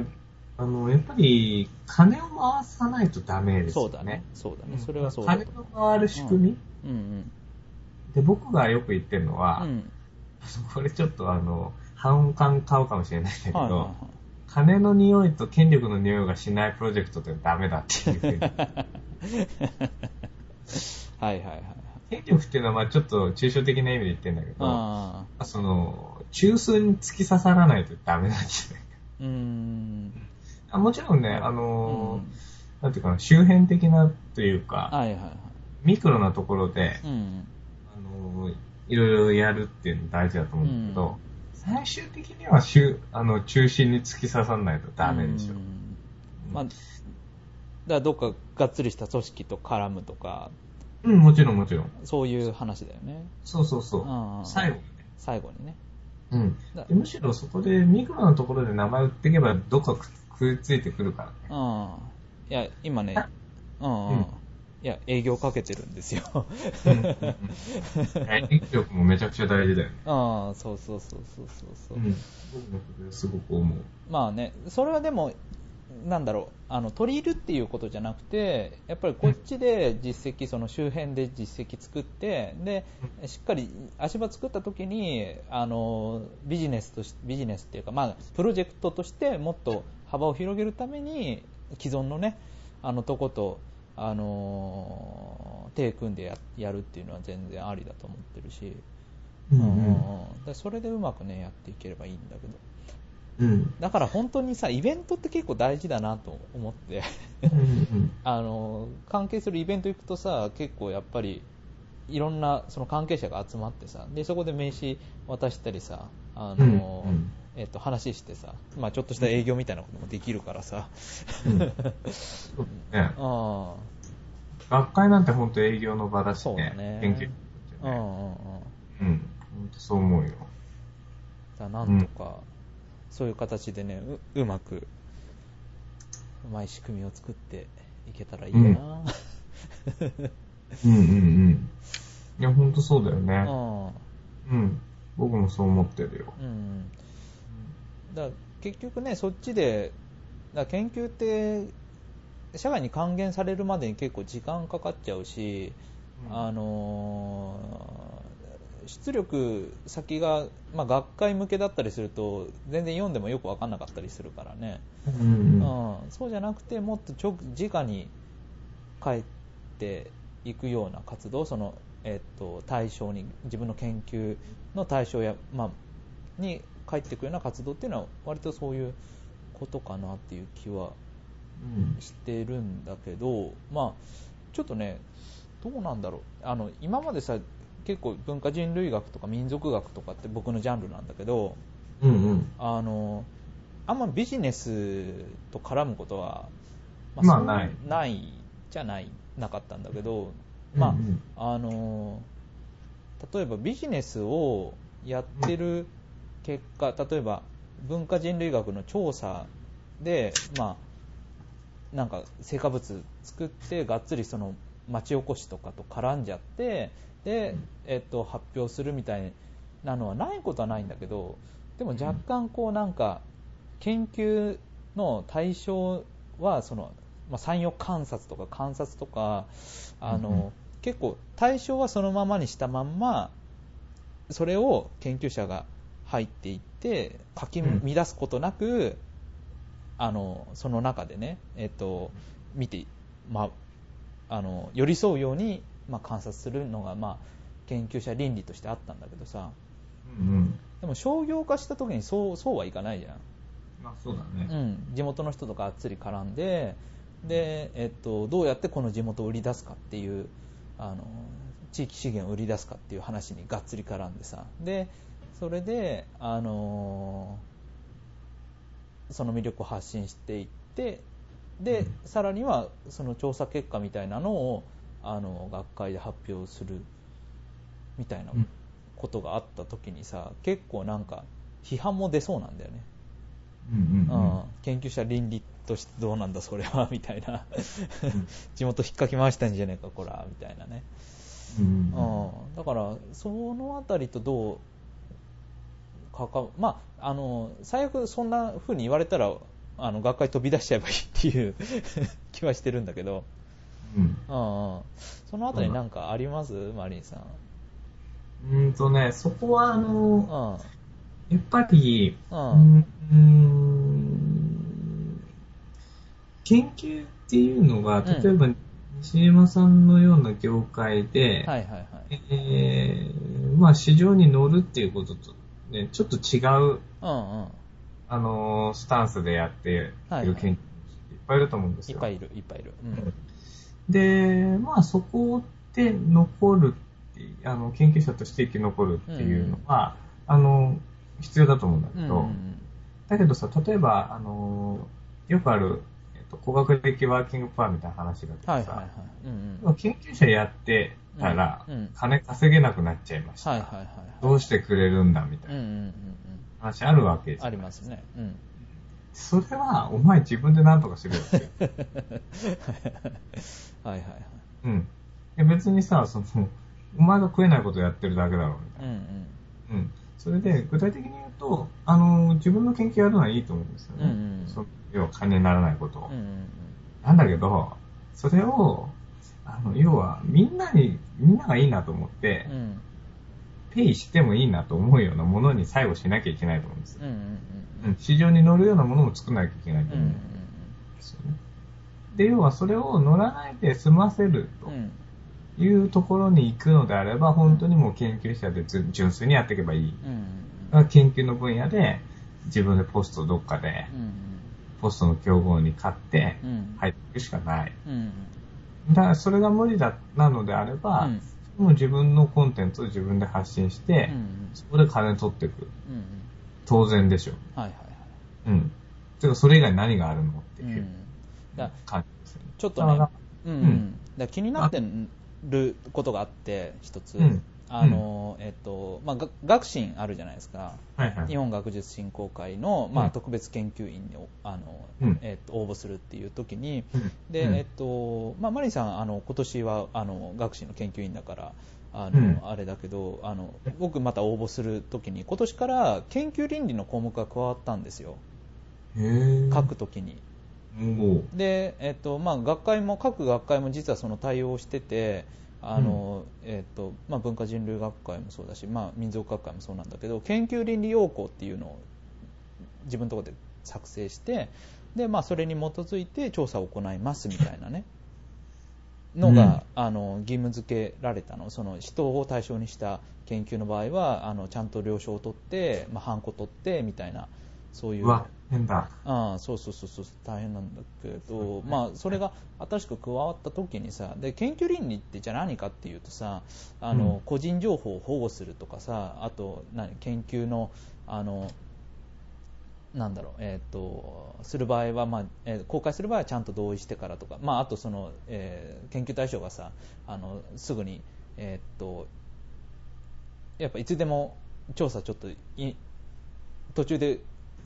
あの、やっぱり、金を回さないとダメですよね。そうだね。そうだね。それはそうだ金の回る仕組み、うんうん。で、僕がよく言ってるのは、うん。これちょっとあの、反感買うかもしれないんだけど、はいはい金の匂いと権力の匂いがしないプロジェクトってダメだっていうふうに。はい。はいはいはい。権力っていうのはまあちょっと抽象的な意味で言ってるんだけど。その、中枢に突き刺さらないとダメなんじゃないうーん。あもちろんね、あのーなんていうかな、周辺的なというか、はいはいはい。ミクロなところで、うん。あのーいろいろやるっていうの大事だと思うんだけど、最終的には中あの中心に突き刺さらないとダメでしょう。んまあ、だからどっかがっつりした組織と絡むとか、うん、もちろんもちろん。そういう話だよね。そうそうそううん。最後にね。最後にね。うんむしろそこでミクロなところで名前売っていけばどっかく食いついてくるからね。うん。いや、今ね、うん、いや、営業かけてるんですよ。うんうんうん演技力もめちゃくちゃ大事だよね。あ あ、そうそうそうそうそうそうう。ん。すごく思う。まあね、それはでも、なんだろう、あの取り入るっていうことじゃなくて、やっぱりこっちで実績、その周辺で実績作って、で、しっかり足場作った時に、あのビジネスとしビジネスっていうか、まあ、プロジェクトとしてもっと幅を広げるために、既存のね、あのとこと、あの手組んでややるっていうのは全然ありだと思ってるし、うんうん。うん。うんでそれでうまくねやっていければいいんだけど。うん。うん。だから本当にさ、イベントって結構大事だなと思って、うんうん あの、関係するイベント行くとさ、結構やっぱり、いろんなその関係者が集まってさ、で、そこで名刺渡したりさ、あの、うんうんえっと、話してさ、まあちょっとした営業みたいなこともできるからさ、うん ね。あ学会なんて本当営業の場だしそうだね。ね研究あ、うんうんうん。うん。本当そう思うよ。だなんとか、そういう形でね、ううまく、うまい仕組みを作っていけたらいいな、うん うんうんうん。いや、本当そうだよね。うんうん。僕もそう思ってるよ。うん、だ結局ね、そっちで、だ研究って社外に還元されるまでに結構時間かかっちゃうし、うんあのー出力先が、まあ、学会向けだったりすると全然読んでもよく分かんなかったりするからね、うんうんそうじゃなくてもっと直直に帰っていくような活動その、えっと対象に自分の研究の対象や、まあ、に帰っていくような活動っていうのは割とそういうことかなっていう気はうん。してるんだけど、まあ、ちょっとね、どうなんだろう、あの今までさ、結構文化人類学とか民族学とかって僕のジャンルなんだけど、うんうん。あのあんまビジネスと絡むことは、まあない。ないじゃないなかったんだけど、まあうん。うんあの例えばビジネスをやってる結果、例えば文化人類学の調査で、まあ、なんか成果物作ってがっつりその町おこしとかと絡んじゃってで、えっと、発表するみたいなのはないことはないんだけどでも若干こうなんか研究の対象はその、まあ、産業観察とか観察とかあの、うん結構対象はそのままにしたまんまそれを研究者が入っていって書き乱すことなく、あのその中でね、えっと、見て、まあ、あの寄り添うように、まあ、観察するのが、まあ、研究者倫理としてあったんだけどさ。うん。でも商業化した時にそうそうはいかないじゃん。まあそうだうねん、地元の人とがっつり絡んでで、えっと、どうやってこの地元を売り出すかっていうあの地域資源を売り出すかっていう話にがっつり絡んでさ。でそれで、あのその魅力を発信していってでうん。さらにはその調査結果みたいなのをあの学会で発表するみたいなうん。ことがあった時にさ結構なんか批判も出そうなんだよね。うんうんうん。うん研究者倫理としてどうなんだそれはみたいな、ん。地元引っかき回したんじゃねえかこらみたいなね、うんうん、だからそのあたりとどう関わまああの最悪そんな風に言われたらあの学会飛び出しちゃえばいいっていう 気はしてるんだけど、うん。うんうん、そのあたりなんかあります？マリンさん。うーんとね、そこはあの、うん。やっぱり、ううん。んうーん研究っていうのが、例えば、西山さんのような業界で、はいはいはい。えーまあ市場に乗るっていうことと、ね、ちょっと違う、うんうん。あのースタンスでやっているはいはい。研究者いっぱいいると思うんですよ。いっぱいいるいっぱいいる、うんで、まあそこで残るあの、研究者として生き残るっていうのは、あの、必要だと思うんだけど、うんうんだけどさ、例えば、あの、よくある、えっと、高学歴ワーキングプアみたいな話が出てさ、研究者やってたら、うんうん金稼げなくなっちゃいました。どうしてくれるんだみたいなうんうんうんうん話あるわけじゃんありますね。うん。それは、お前自分で何とかしろよって。はいはいはい。うん。いや別にさ、その、お前が食えないことやってるだけだろうみたいうんな。うん。それで、具体的に言うと、あの、自分の研究やるのはいいと思うんですよね。うんうん要は金にならないことを。うん。うんなんだけど、それを、あの、要は、みんなに、みんながいいなと思ってうん。う、ん。ペイしてもいいなと思うようなものに最後しなきゃいけないと思うんですよ。うんうんうん。市場に乗るようなものも作らなきゃいけないとうん。うん思うんですよね。で、要はそれを乗らないで済ませると。うん。いうところに行くのであれば、本当にもう研究者でず純粋にやっていけばいい。研究の分野で、自分でポストどっかで、うん。ポストの競合に勝ってうん。入っていくしかない。うん。だからそれが無理だ、なのであれば、うんもう自分のコンテンツを自分で発信して、うん。そこで金取っていく。うん。当然でしょ。はいはいはい。うん。てか、それ以外何があるのってう。いうんだ感じですよね。ちょっとねうん。ううんん。だ気になってることがあって、一つうん。あの、えっと、まあ、が学信あるじゃないですか。らはいはい。日本学術振興会の、まあ、うん特別研究員にあの、うんえっと、応募するっていう時に、うんで、うんえっと、まあ、マリーさん、あの、今年は、あの、学士の研究員だから、あの、うんあれだけど、あの、僕また応募する時に、今年から研究倫理の項目が加わったんですよ。書く時に。おで、えっとまあ、学会も各学会も実はその対応をしててあの、えっとまあ、文化人類学会もそうだし、まあ、民族学会もそうなんだけど研究倫理要項っていうのを自分のところで作成してで、まあ、それに基づいて調査を行いますみたいなね。のが、あの義務付けられたの。その人を対象にした研究の場合はあのちゃんと了承を取って、まあ、ハンコ取ってみたいなそういう変だ。ああそうそうそうそう大変なんだけど、まあ、それが新しく加わった時にさで研究倫理ってじゃあ何かっていうとさあの、うん個人情報を保護するとかさあと何研究のあのなんだろう、えー、とする場合は、まあえー公開する場合はちゃんと同意してからとか、まあ、あとその、えー研究対象がさあのすぐに、えー、とやっぱいつでも調査ちょっとい途中で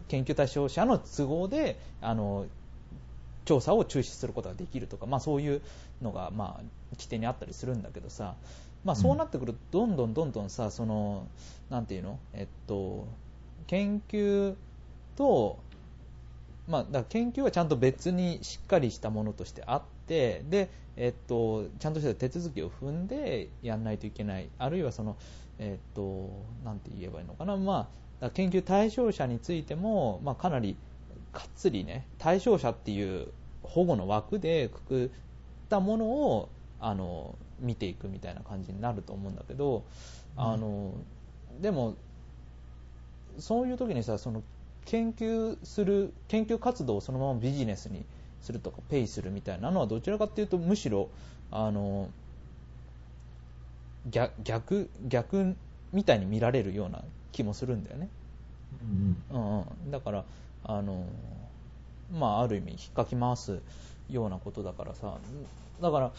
研究対象者の都合であの調査を中止することができるとか、まあ、そういうのが、まあ、規定にあったりするんだけどさ、まあ、そうなってくるとどんどんどんどんさそのなんていうの、えっと、研究と、まあ、だ研究はちゃんと別にしっかりしたものとしてあってで、えっと、ちゃんとした手続きを踏んでやらないといけない。あるいはその、えっと、なんて言えばいいのかな、まあ、研究対象者についても、まあ、かなりかっつりね対象者っていう保護の枠でくくったものをあの見ていくみたいな感じになると思うんだけど、あのでもそういう時にさその研究する研究活動をそのままビジネスにするとかペイするみたいなのはどちらかというとむしろあの逆逆逆みたいに見られるような気もするんだよね。うんうん。うん、だからあの、まあ、ある意味引っかき回すようなことだからさ。だから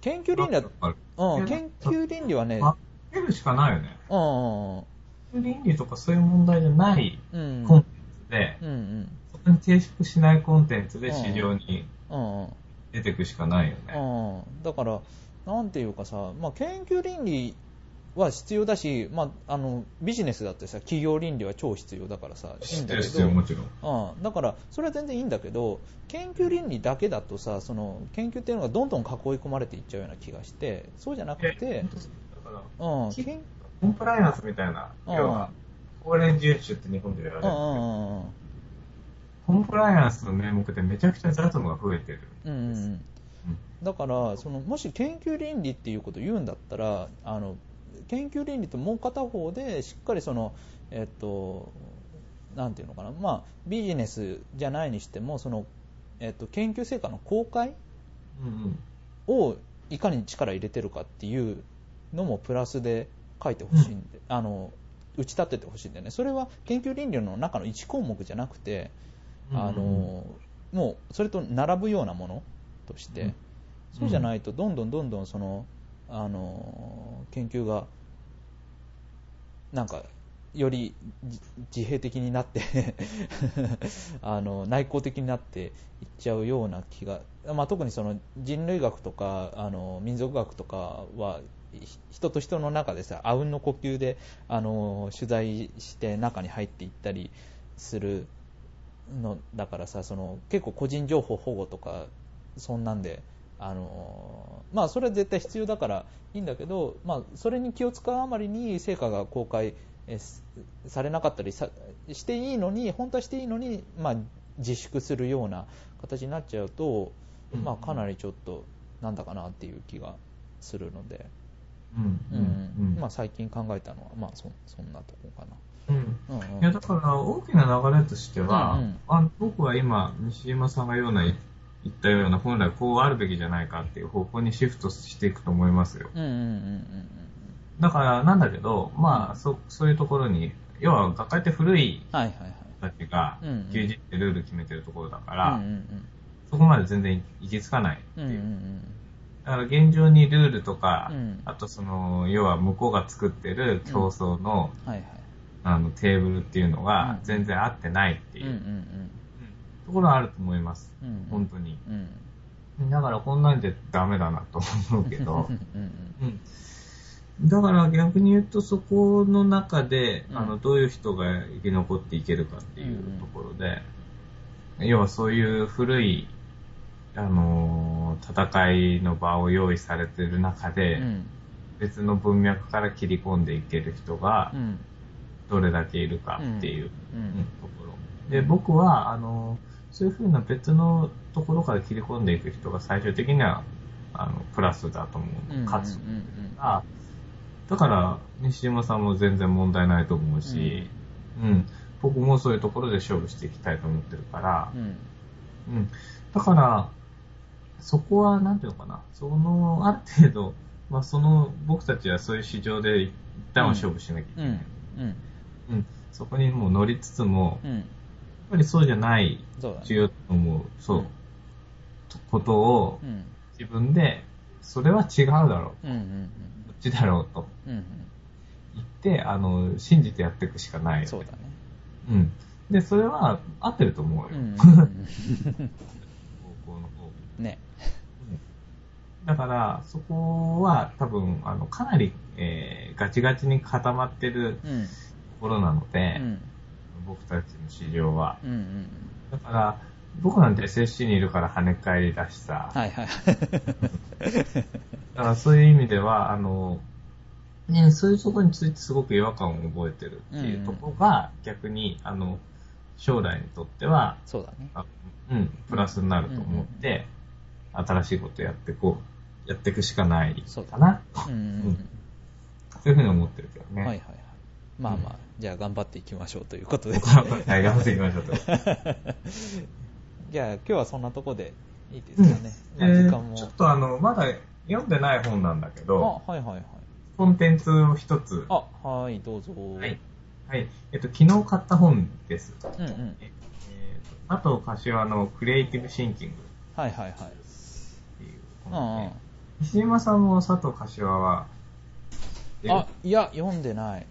研究倫理は、うん、研究倫理はね、分けるしかないよね。うんうん倫理とかそういう問題じゃないうんコンテンツで、うんうん。そこに抵触しないコンテンツで市場に出てくしかないよね。うん、だから、なんていうかさ、まあ、研究倫理は必要だし、まあ、あのビジネスだってさ企業倫理は超必要だからさいいんだけ必要、どもちろん。うん、だからそれは全然いいんだけど研究倫理だけだとさその研究っていうのがどんどん囲い込まれていっちゃうような気がしてそうじゃなくて、うんコンプライアンスみたいな、うん。要は、法令遵守って日本で言われる。うんうんうんうん。コンプライアンスの名目でめちゃくちゃ雑務が増えてる。うんうんうん。だからそのもし研究倫理っていうことを言うんだったらあの研究倫理ともう片方でしっかりそのえっとなんていうのかな。まあビジネスじゃないにしてもそのえっと研究成果の公開うんうん。をいかに力入れてるかっていうのもプラスで書いてほしいんで、あの打ち立ててほしいんだよね。それは研究倫理の中の1項目じゃなくて、あのもうそれと並ぶようなものとして、うん。そうじゃないとどんどんどんどんそのあの研究がなんかより自閉的になって あの内向的になっていっちゃうような気が、まあ、特にその人類学とかあの民族学とかは人と人の中でさあうんの呼吸であの取材して中に入っていったりするのだからさその結構個人情報保護とかそんなんであのまあそれは絶対必要だからいいんだけど、まあ、それに気を使うあまりに成果が公開されなかったりさしていいのに本当はしていいのに、まあ、自粛するような形になっちゃうと、うん。まあ、かなりちょっとなんだかなっていう気がするので、うん。ううん。ん。まあ、最近考えたのは、まあ、そそんなとこかな。うん。いやだから大きな流れとしては、うんうん。あ僕は今西島さんが言うような言ったような本来こうあるべきじゃないかっていう方向にシフトしていくと思いますよ。だからなんだけどまあそそういうところに要は学会って古い。人たちがうんうん。牛耳ってルール決めてるところだかうら、そこまで全然行き着かないってう。んうんいうう、ん。だから現状にルールとか、うん。あとその要は向こうが作ってる競争の。あのテーブルっていうのうん。が全然合ってないっていう、ところはあると思います。うんうん。本当に。うん。だからこんなんでダメだなと思うけどう、んうんうん。だから逆に言うとそこの中で、うんあの、どういう人が生き残っていけるかっていうところで、要はそういう古い、あのー戦いの場を用意されてる中で、うん別の文脈から切り込んでいける人がうんどれだけいるかっていう、ところ。で、僕は、あのーそういうふうな別のところから切り込んでいく人が最終的には、あの、プラスだと思う。うん勝つ。うんうんあだから、西島さんも全然問題ないと思うし、うん、僕もそういうところで勝負していきたいと思ってるからう、んうん。だから、そこは、なんていうのかな、その、ある程度、まあ、その、僕たちはそういう市場で一旦は勝負しなきゃいけうんない。うんうん。そこにもう乗りつつも、うんぱりそうじゃない、そうと思う、そう、うん。ことをうん。自分で、それは違うだろう、うんうんこっちだろうと。うんうん。言って、あの、信じてやっていくしかないよね。そうだね。うん。で、それは合ってると思うよ。うんうん 方向の方。ね。だから、そこは多分、あの、かなり、えーガチガチに固まってるうん。ところなので、うん僕たちの市場は。うんうんだから、僕なんて SSC にいるから跳ね返りだしさ、はいはい。だからそういう意味では、あの、ね、そういうところについてすごく違和感を覚えてるっていうところが、逆に、あの、将来にとっては、そうだね。あうん、プラスになると思って、新しいことやってこう、やっていくしかないそうだかな、うんうん。うん。そういうふうに思ってるけどね。うんはいはいはい。まあまあじゃあ頑張っていきましょうということで。はい、頑張っていきましょうと。じゃあ今日はそんなとこでいいですかね、まあえ時間も。ーちょっとあの、まだ読んでない本なんだけあど、はいはいはい。コンテンツを一つ。あはいどうぞ。はい。はい。えっと、昨日買った本です。うんうん。ええーと佐藤柏のクリエイティブシンキング。っはいはいはい。ていううん本で、うん西島さんも佐藤柏は、えあいや読んでない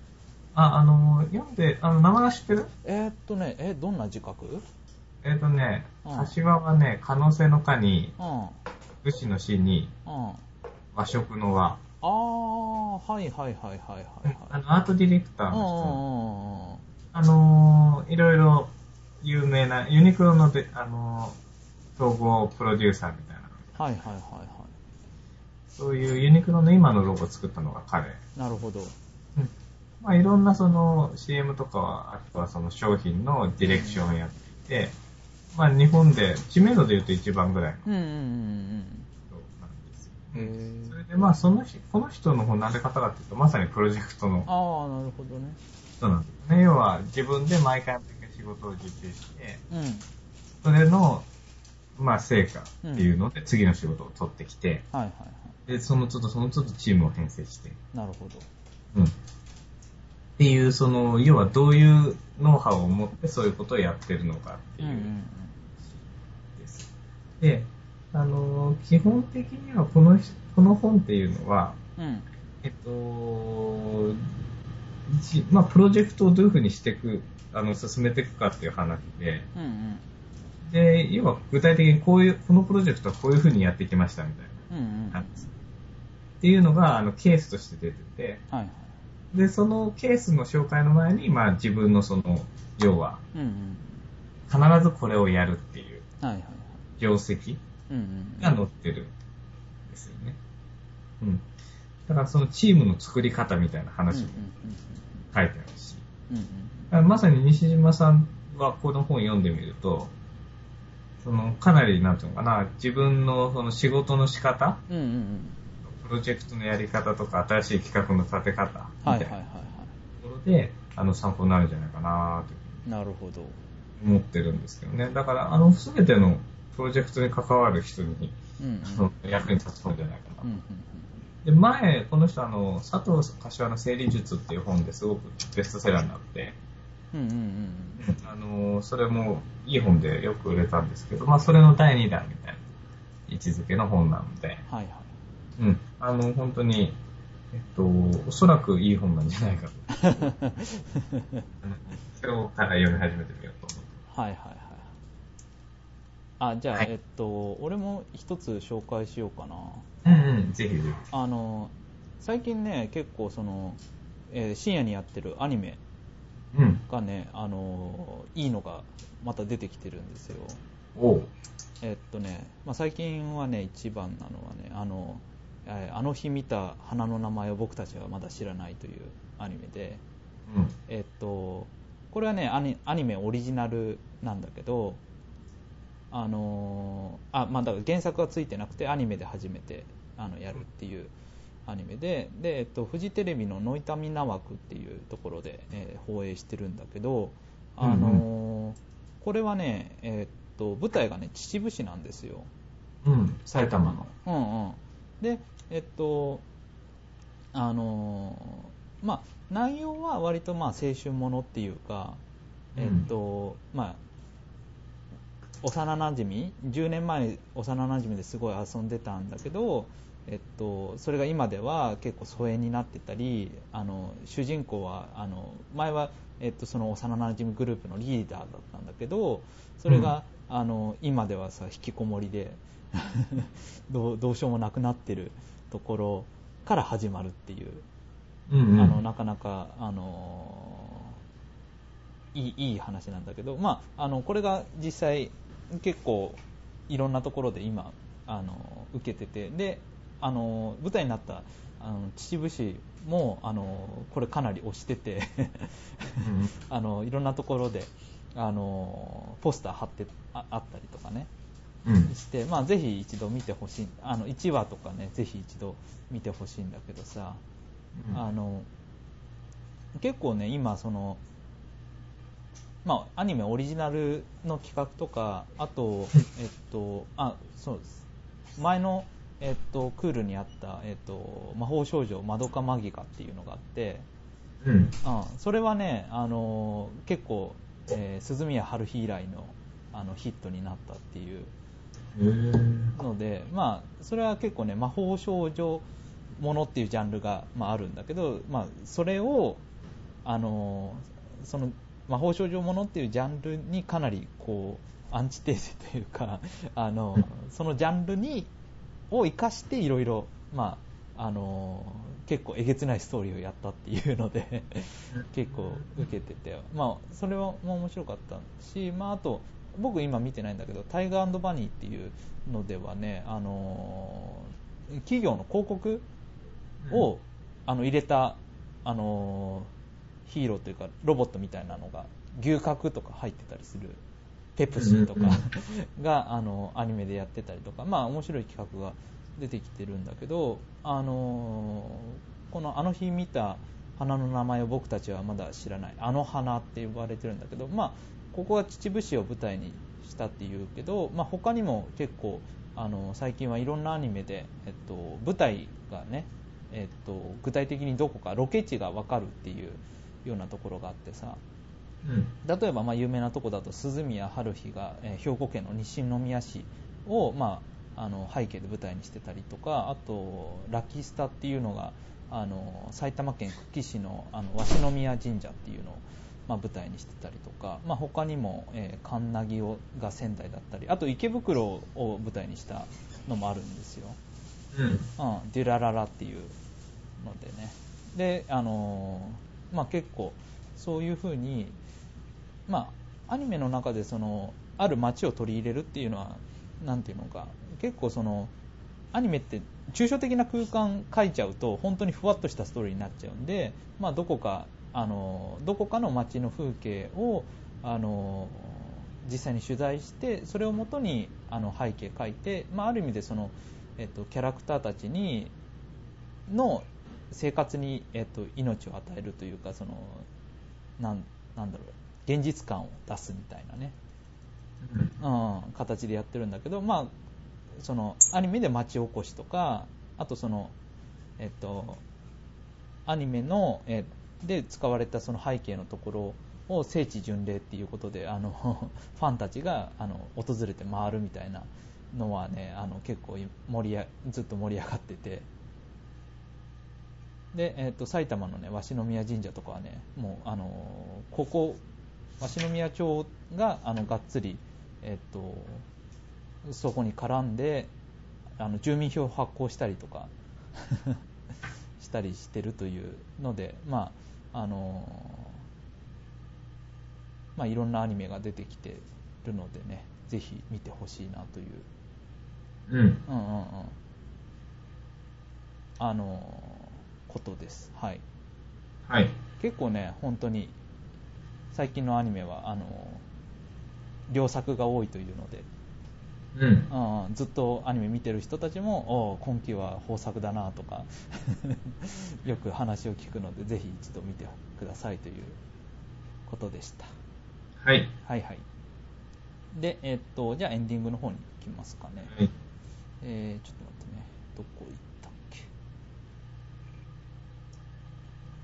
あ、あの、読んで、あの、名前は知ってる？えーっとねえどんな字書く？うんえっ、とね、うん。柏はね、可能性の可に、うん。武士の死に、あ和食の和。あーはいはいはいはいはいはい。あの、アートディレクターの人、あのーいろいろ有名な、ユニクロので、あのー統合プロデューサーみたいな、はいはいはいはそういうユニクロの今のロゴを作ったのが彼。いなるほど。うんまあ、いろんなその CM とかは、あとはその商品のディレクションをやっていて、まあ日本で、知名度で言うと一番ぐらいのうんうんうんうん。人なんですよ。うんへうんー。それでまあその人、この人の学び方かっていうと、まさにプロジェクトのああなるほどね。人なんですね。要は自分で毎回毎回仕事を受注して、うん。それの、まあ成果っていうので次の仕事を取ってきて、はいはいはで、その都度その都度チームを編成して、いなるほど。うん。っていう、その、要はどういうノウハウを持ってそういうことをやってるのかっていううんうんであの、基本的にはこのひ、この本っていうのは、うん。うんえっと、一まあ、プロジェクトをどういうふうにしていく、あの、進めていくかっていう話で、うんうん。で、要は具体的にこういう、このプロジェクトはこういうふうにやってきましたみたいうんうん。っていうのが、あの、ケースとして出てて、はいはいで、そのケースの紹介の前に、まあ自分のその、要は、必ずこれをやるっていうはいはいはい。定石うんうんが載ってるんですよね。うん。だからそのチームの作り方みたいな話も書いてあるし、まさに西島さんはこの本読んでみると、そのかなりなんていうのかな、自分のその仕事の仕方、うんうんうんプロジェクトのやり方とか新しい企画の立て方みたいなところで、あの参考になるんじゃないかなといなるほど。思ってるんですけどね。だから、あの、すべてのプロジェクトに関わる人に、うん役に立つ本じゃないかな。うんうんで、前、この人、あの、佐藤柏の整理術っていう本ですごくベストセラーになって、うんうんうんあの、それもいい本でよく売れたんですけど、まあ、それの第2弾みたいな位置づけの本なので、はいはいうん、あの、本当に、えっと、おそらくいい本なんじゃないかと。今日から読み始めてみようと思って。はいはいはいあじゃあ、はいえっと俺も一つ紹介しようかなうんうん、ぜひぜひ。あの最近ね結構その、えー深夜にやってるアニメうん。がね、あのいいのがまた出てきてるんですよ。おう。えっとね、まあ、最近はね、一番なのはね、あの、えーあの日見た花の名前を僕たちはまだ知らないというアニメで、うん。えっと、これはねアニ、メオリジナルなんだけど、あのーあ、まあ、だから原作はついてなくて、アニメで初めてあのやるっていうアニメで、で、えっと、フジテレビのノイタミナ枠っていうところで、えー放映してるんだけど、あのーこれはね、えっと、舞台がね、秩父市なんですよ。うん。埼玉の。うんうん、で、えっと、あのーまあ、内容は割とまあ青春ものっていうか、えっと、まあ、幼なじみ、10年前幼なじみですごい遊んでたんだけど、えっと、それが今では結構疎遠になってたり、あの主人公はあの前は、えっと、その幼なじみグループのリーダーだったんだけど、それが、あの今ではさ引きこもりで どうどうしようもなくなってるところから始まるっていう、うん、うん。あのなかなか、あのいいいい話なんだけど、まあ、あのこれが実際結構いろんなところで今あの受けててであの舞台になったあの秩父市もあのこれかなり推しててうん あのいろんなところであのポスター貼ってああったりとかねうん。して、まあ、ぜひ一度見てほしいあの1話とかねぜひ一度見てほしいんだけどさ、うんあの結構ね今そのまあアニメオリジナルの企画とかあと えっとあそうです前のえっとクールにあったえっと魔法少女マドカマギカっていうのがあってうん。うん、それはね、あのー結構、えー鈴宮春日以来のあのヒットになったっていうので、まあ、それは結構ね魔法少女ものっていうジャンルが、まあ、あるんだけど、まあ、それを、あのーその魔法少女ものっていうジャンルにかなりこうアンチテーゼというか、あのそのジャンルにを生かしていろいろ、まああの結構えげつないストーリーをやったっていうので結構受けてて、まあ、それはまあ面白かったし、まあ、あと僕今見てないんだけどタイガーバニーっていうのではね、あの企業の広告を、あの入れた、あのヒーローというかロボットみたいなのが牛角とか入ってたりするペプシーとかうん。う んがあのアニメでやってたりとかまあ面白い企画が出てきてるんだけどあのこのあの日見た花の名前を僕たちはまだ知らない。あの花って呼ばれてるんだけどまあここは秩父市を舞台にしたっていうけど、まあ、他にも結構あの最近はいろんなアニメで、えっと、舞台がね、えっと、具体的にどこかロケ地が分かるっていうようなところがあってさうん。例えばまあ有名なとこだと鈴宮春日が、えー兵庫県の西宮市を、まあ、あの背景で舞台にしてたりとかあとラッキースタっていうのがあの埼玉県久喜市のあの鷲宮神社っていうのを、まあ、舞台にしてたりとか、まあ、他にも、えー、カンナギをが仙台だったりあと池袋を舞台にしたのもあるんですよ。うん。うん、デュラララっていうのでねであのーまあ結構そういう風にまあアニメの中でそのある街を取り入れるっていうのはなんていうのか結構そのアニメって抽象的な空間描いちゃうと本当にふわっとしたストーリーになっちゃうんで、まあ、どこかあのどこかの街の風景をあの実際に取材してそれをもとにあの背景描いて、まあ、ある意味でその、えっと、キャラクターたちにの生活に、えっと、命を与えるというかそのなんなんだろう現実感を出すみたいなね、うん。うん、形でやってるんだけど、まあ、そのアニメで町おこしとかあとその、えっと、アニメの、えで使われたその背景のところを聖地巡礼っていうことであの ファンたちがあの訪れて回るみたいなのはねあの結構盛りやずっと盛り上がってて。で、えっと埼玉のね鷲宮神社とかはねもうあのここ鷲宮町があのがっつり、えっとそこに絡んであの住民票を発行したりとか したりしてるというので、まああのまあ、いろんなアニメが出てきてるのでね、ぜひ見てほしいなという。うん。うんうんうん。あのことです。はい。はい。結構ね、本当に、最近のアニメは、あの良作が多いというので、うん。うん、ずっとアニメ見てる人たちも、今期は豊作だなとか、よく話を聞くので、ぜひ一度見てくださいということでした。はい。はいはい。で、えっと、じゃあエンディングの方に行きますかね。はい。えー、ちょっと待ってね。どこ行ったっけ。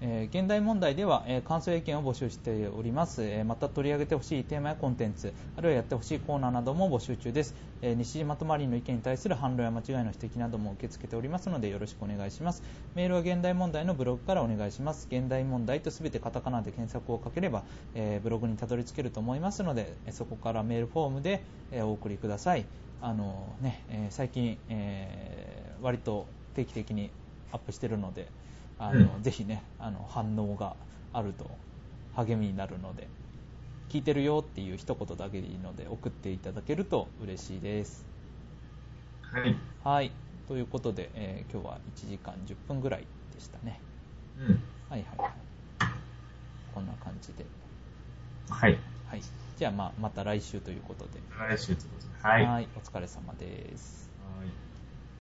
えー現代問題では、えー感想や意見を募集しております、えーまた取り上げてほしいテーマやコンテンツあるいはやってほしいコーナーなども募集中です、えー西島とマリンの意見に対する反論や間違いの指摘なども受け付けておりますのでよろしくお願いします。メールは現代問題のブログからお願いします。現代問題とすべてカタカナで検索をかければ、えーブログにたどり着けると思いますのでえそこからメールフォームで、えーお送りください。あのね、えー最近、えー割と定期的にアップしてるのであの、うんぜひねあの反応があると励みになるので聞いてるよっていう一言だけでいいので送っていただけると嬉しいです。はい。はい。ということで、えー今日は1時間10分ぐらいでしたね。うん。はいはいはい。こんな感じで。はい。はい。じゃあ、まあ、また来週ということで。来週ということで。はい。お疲れ様です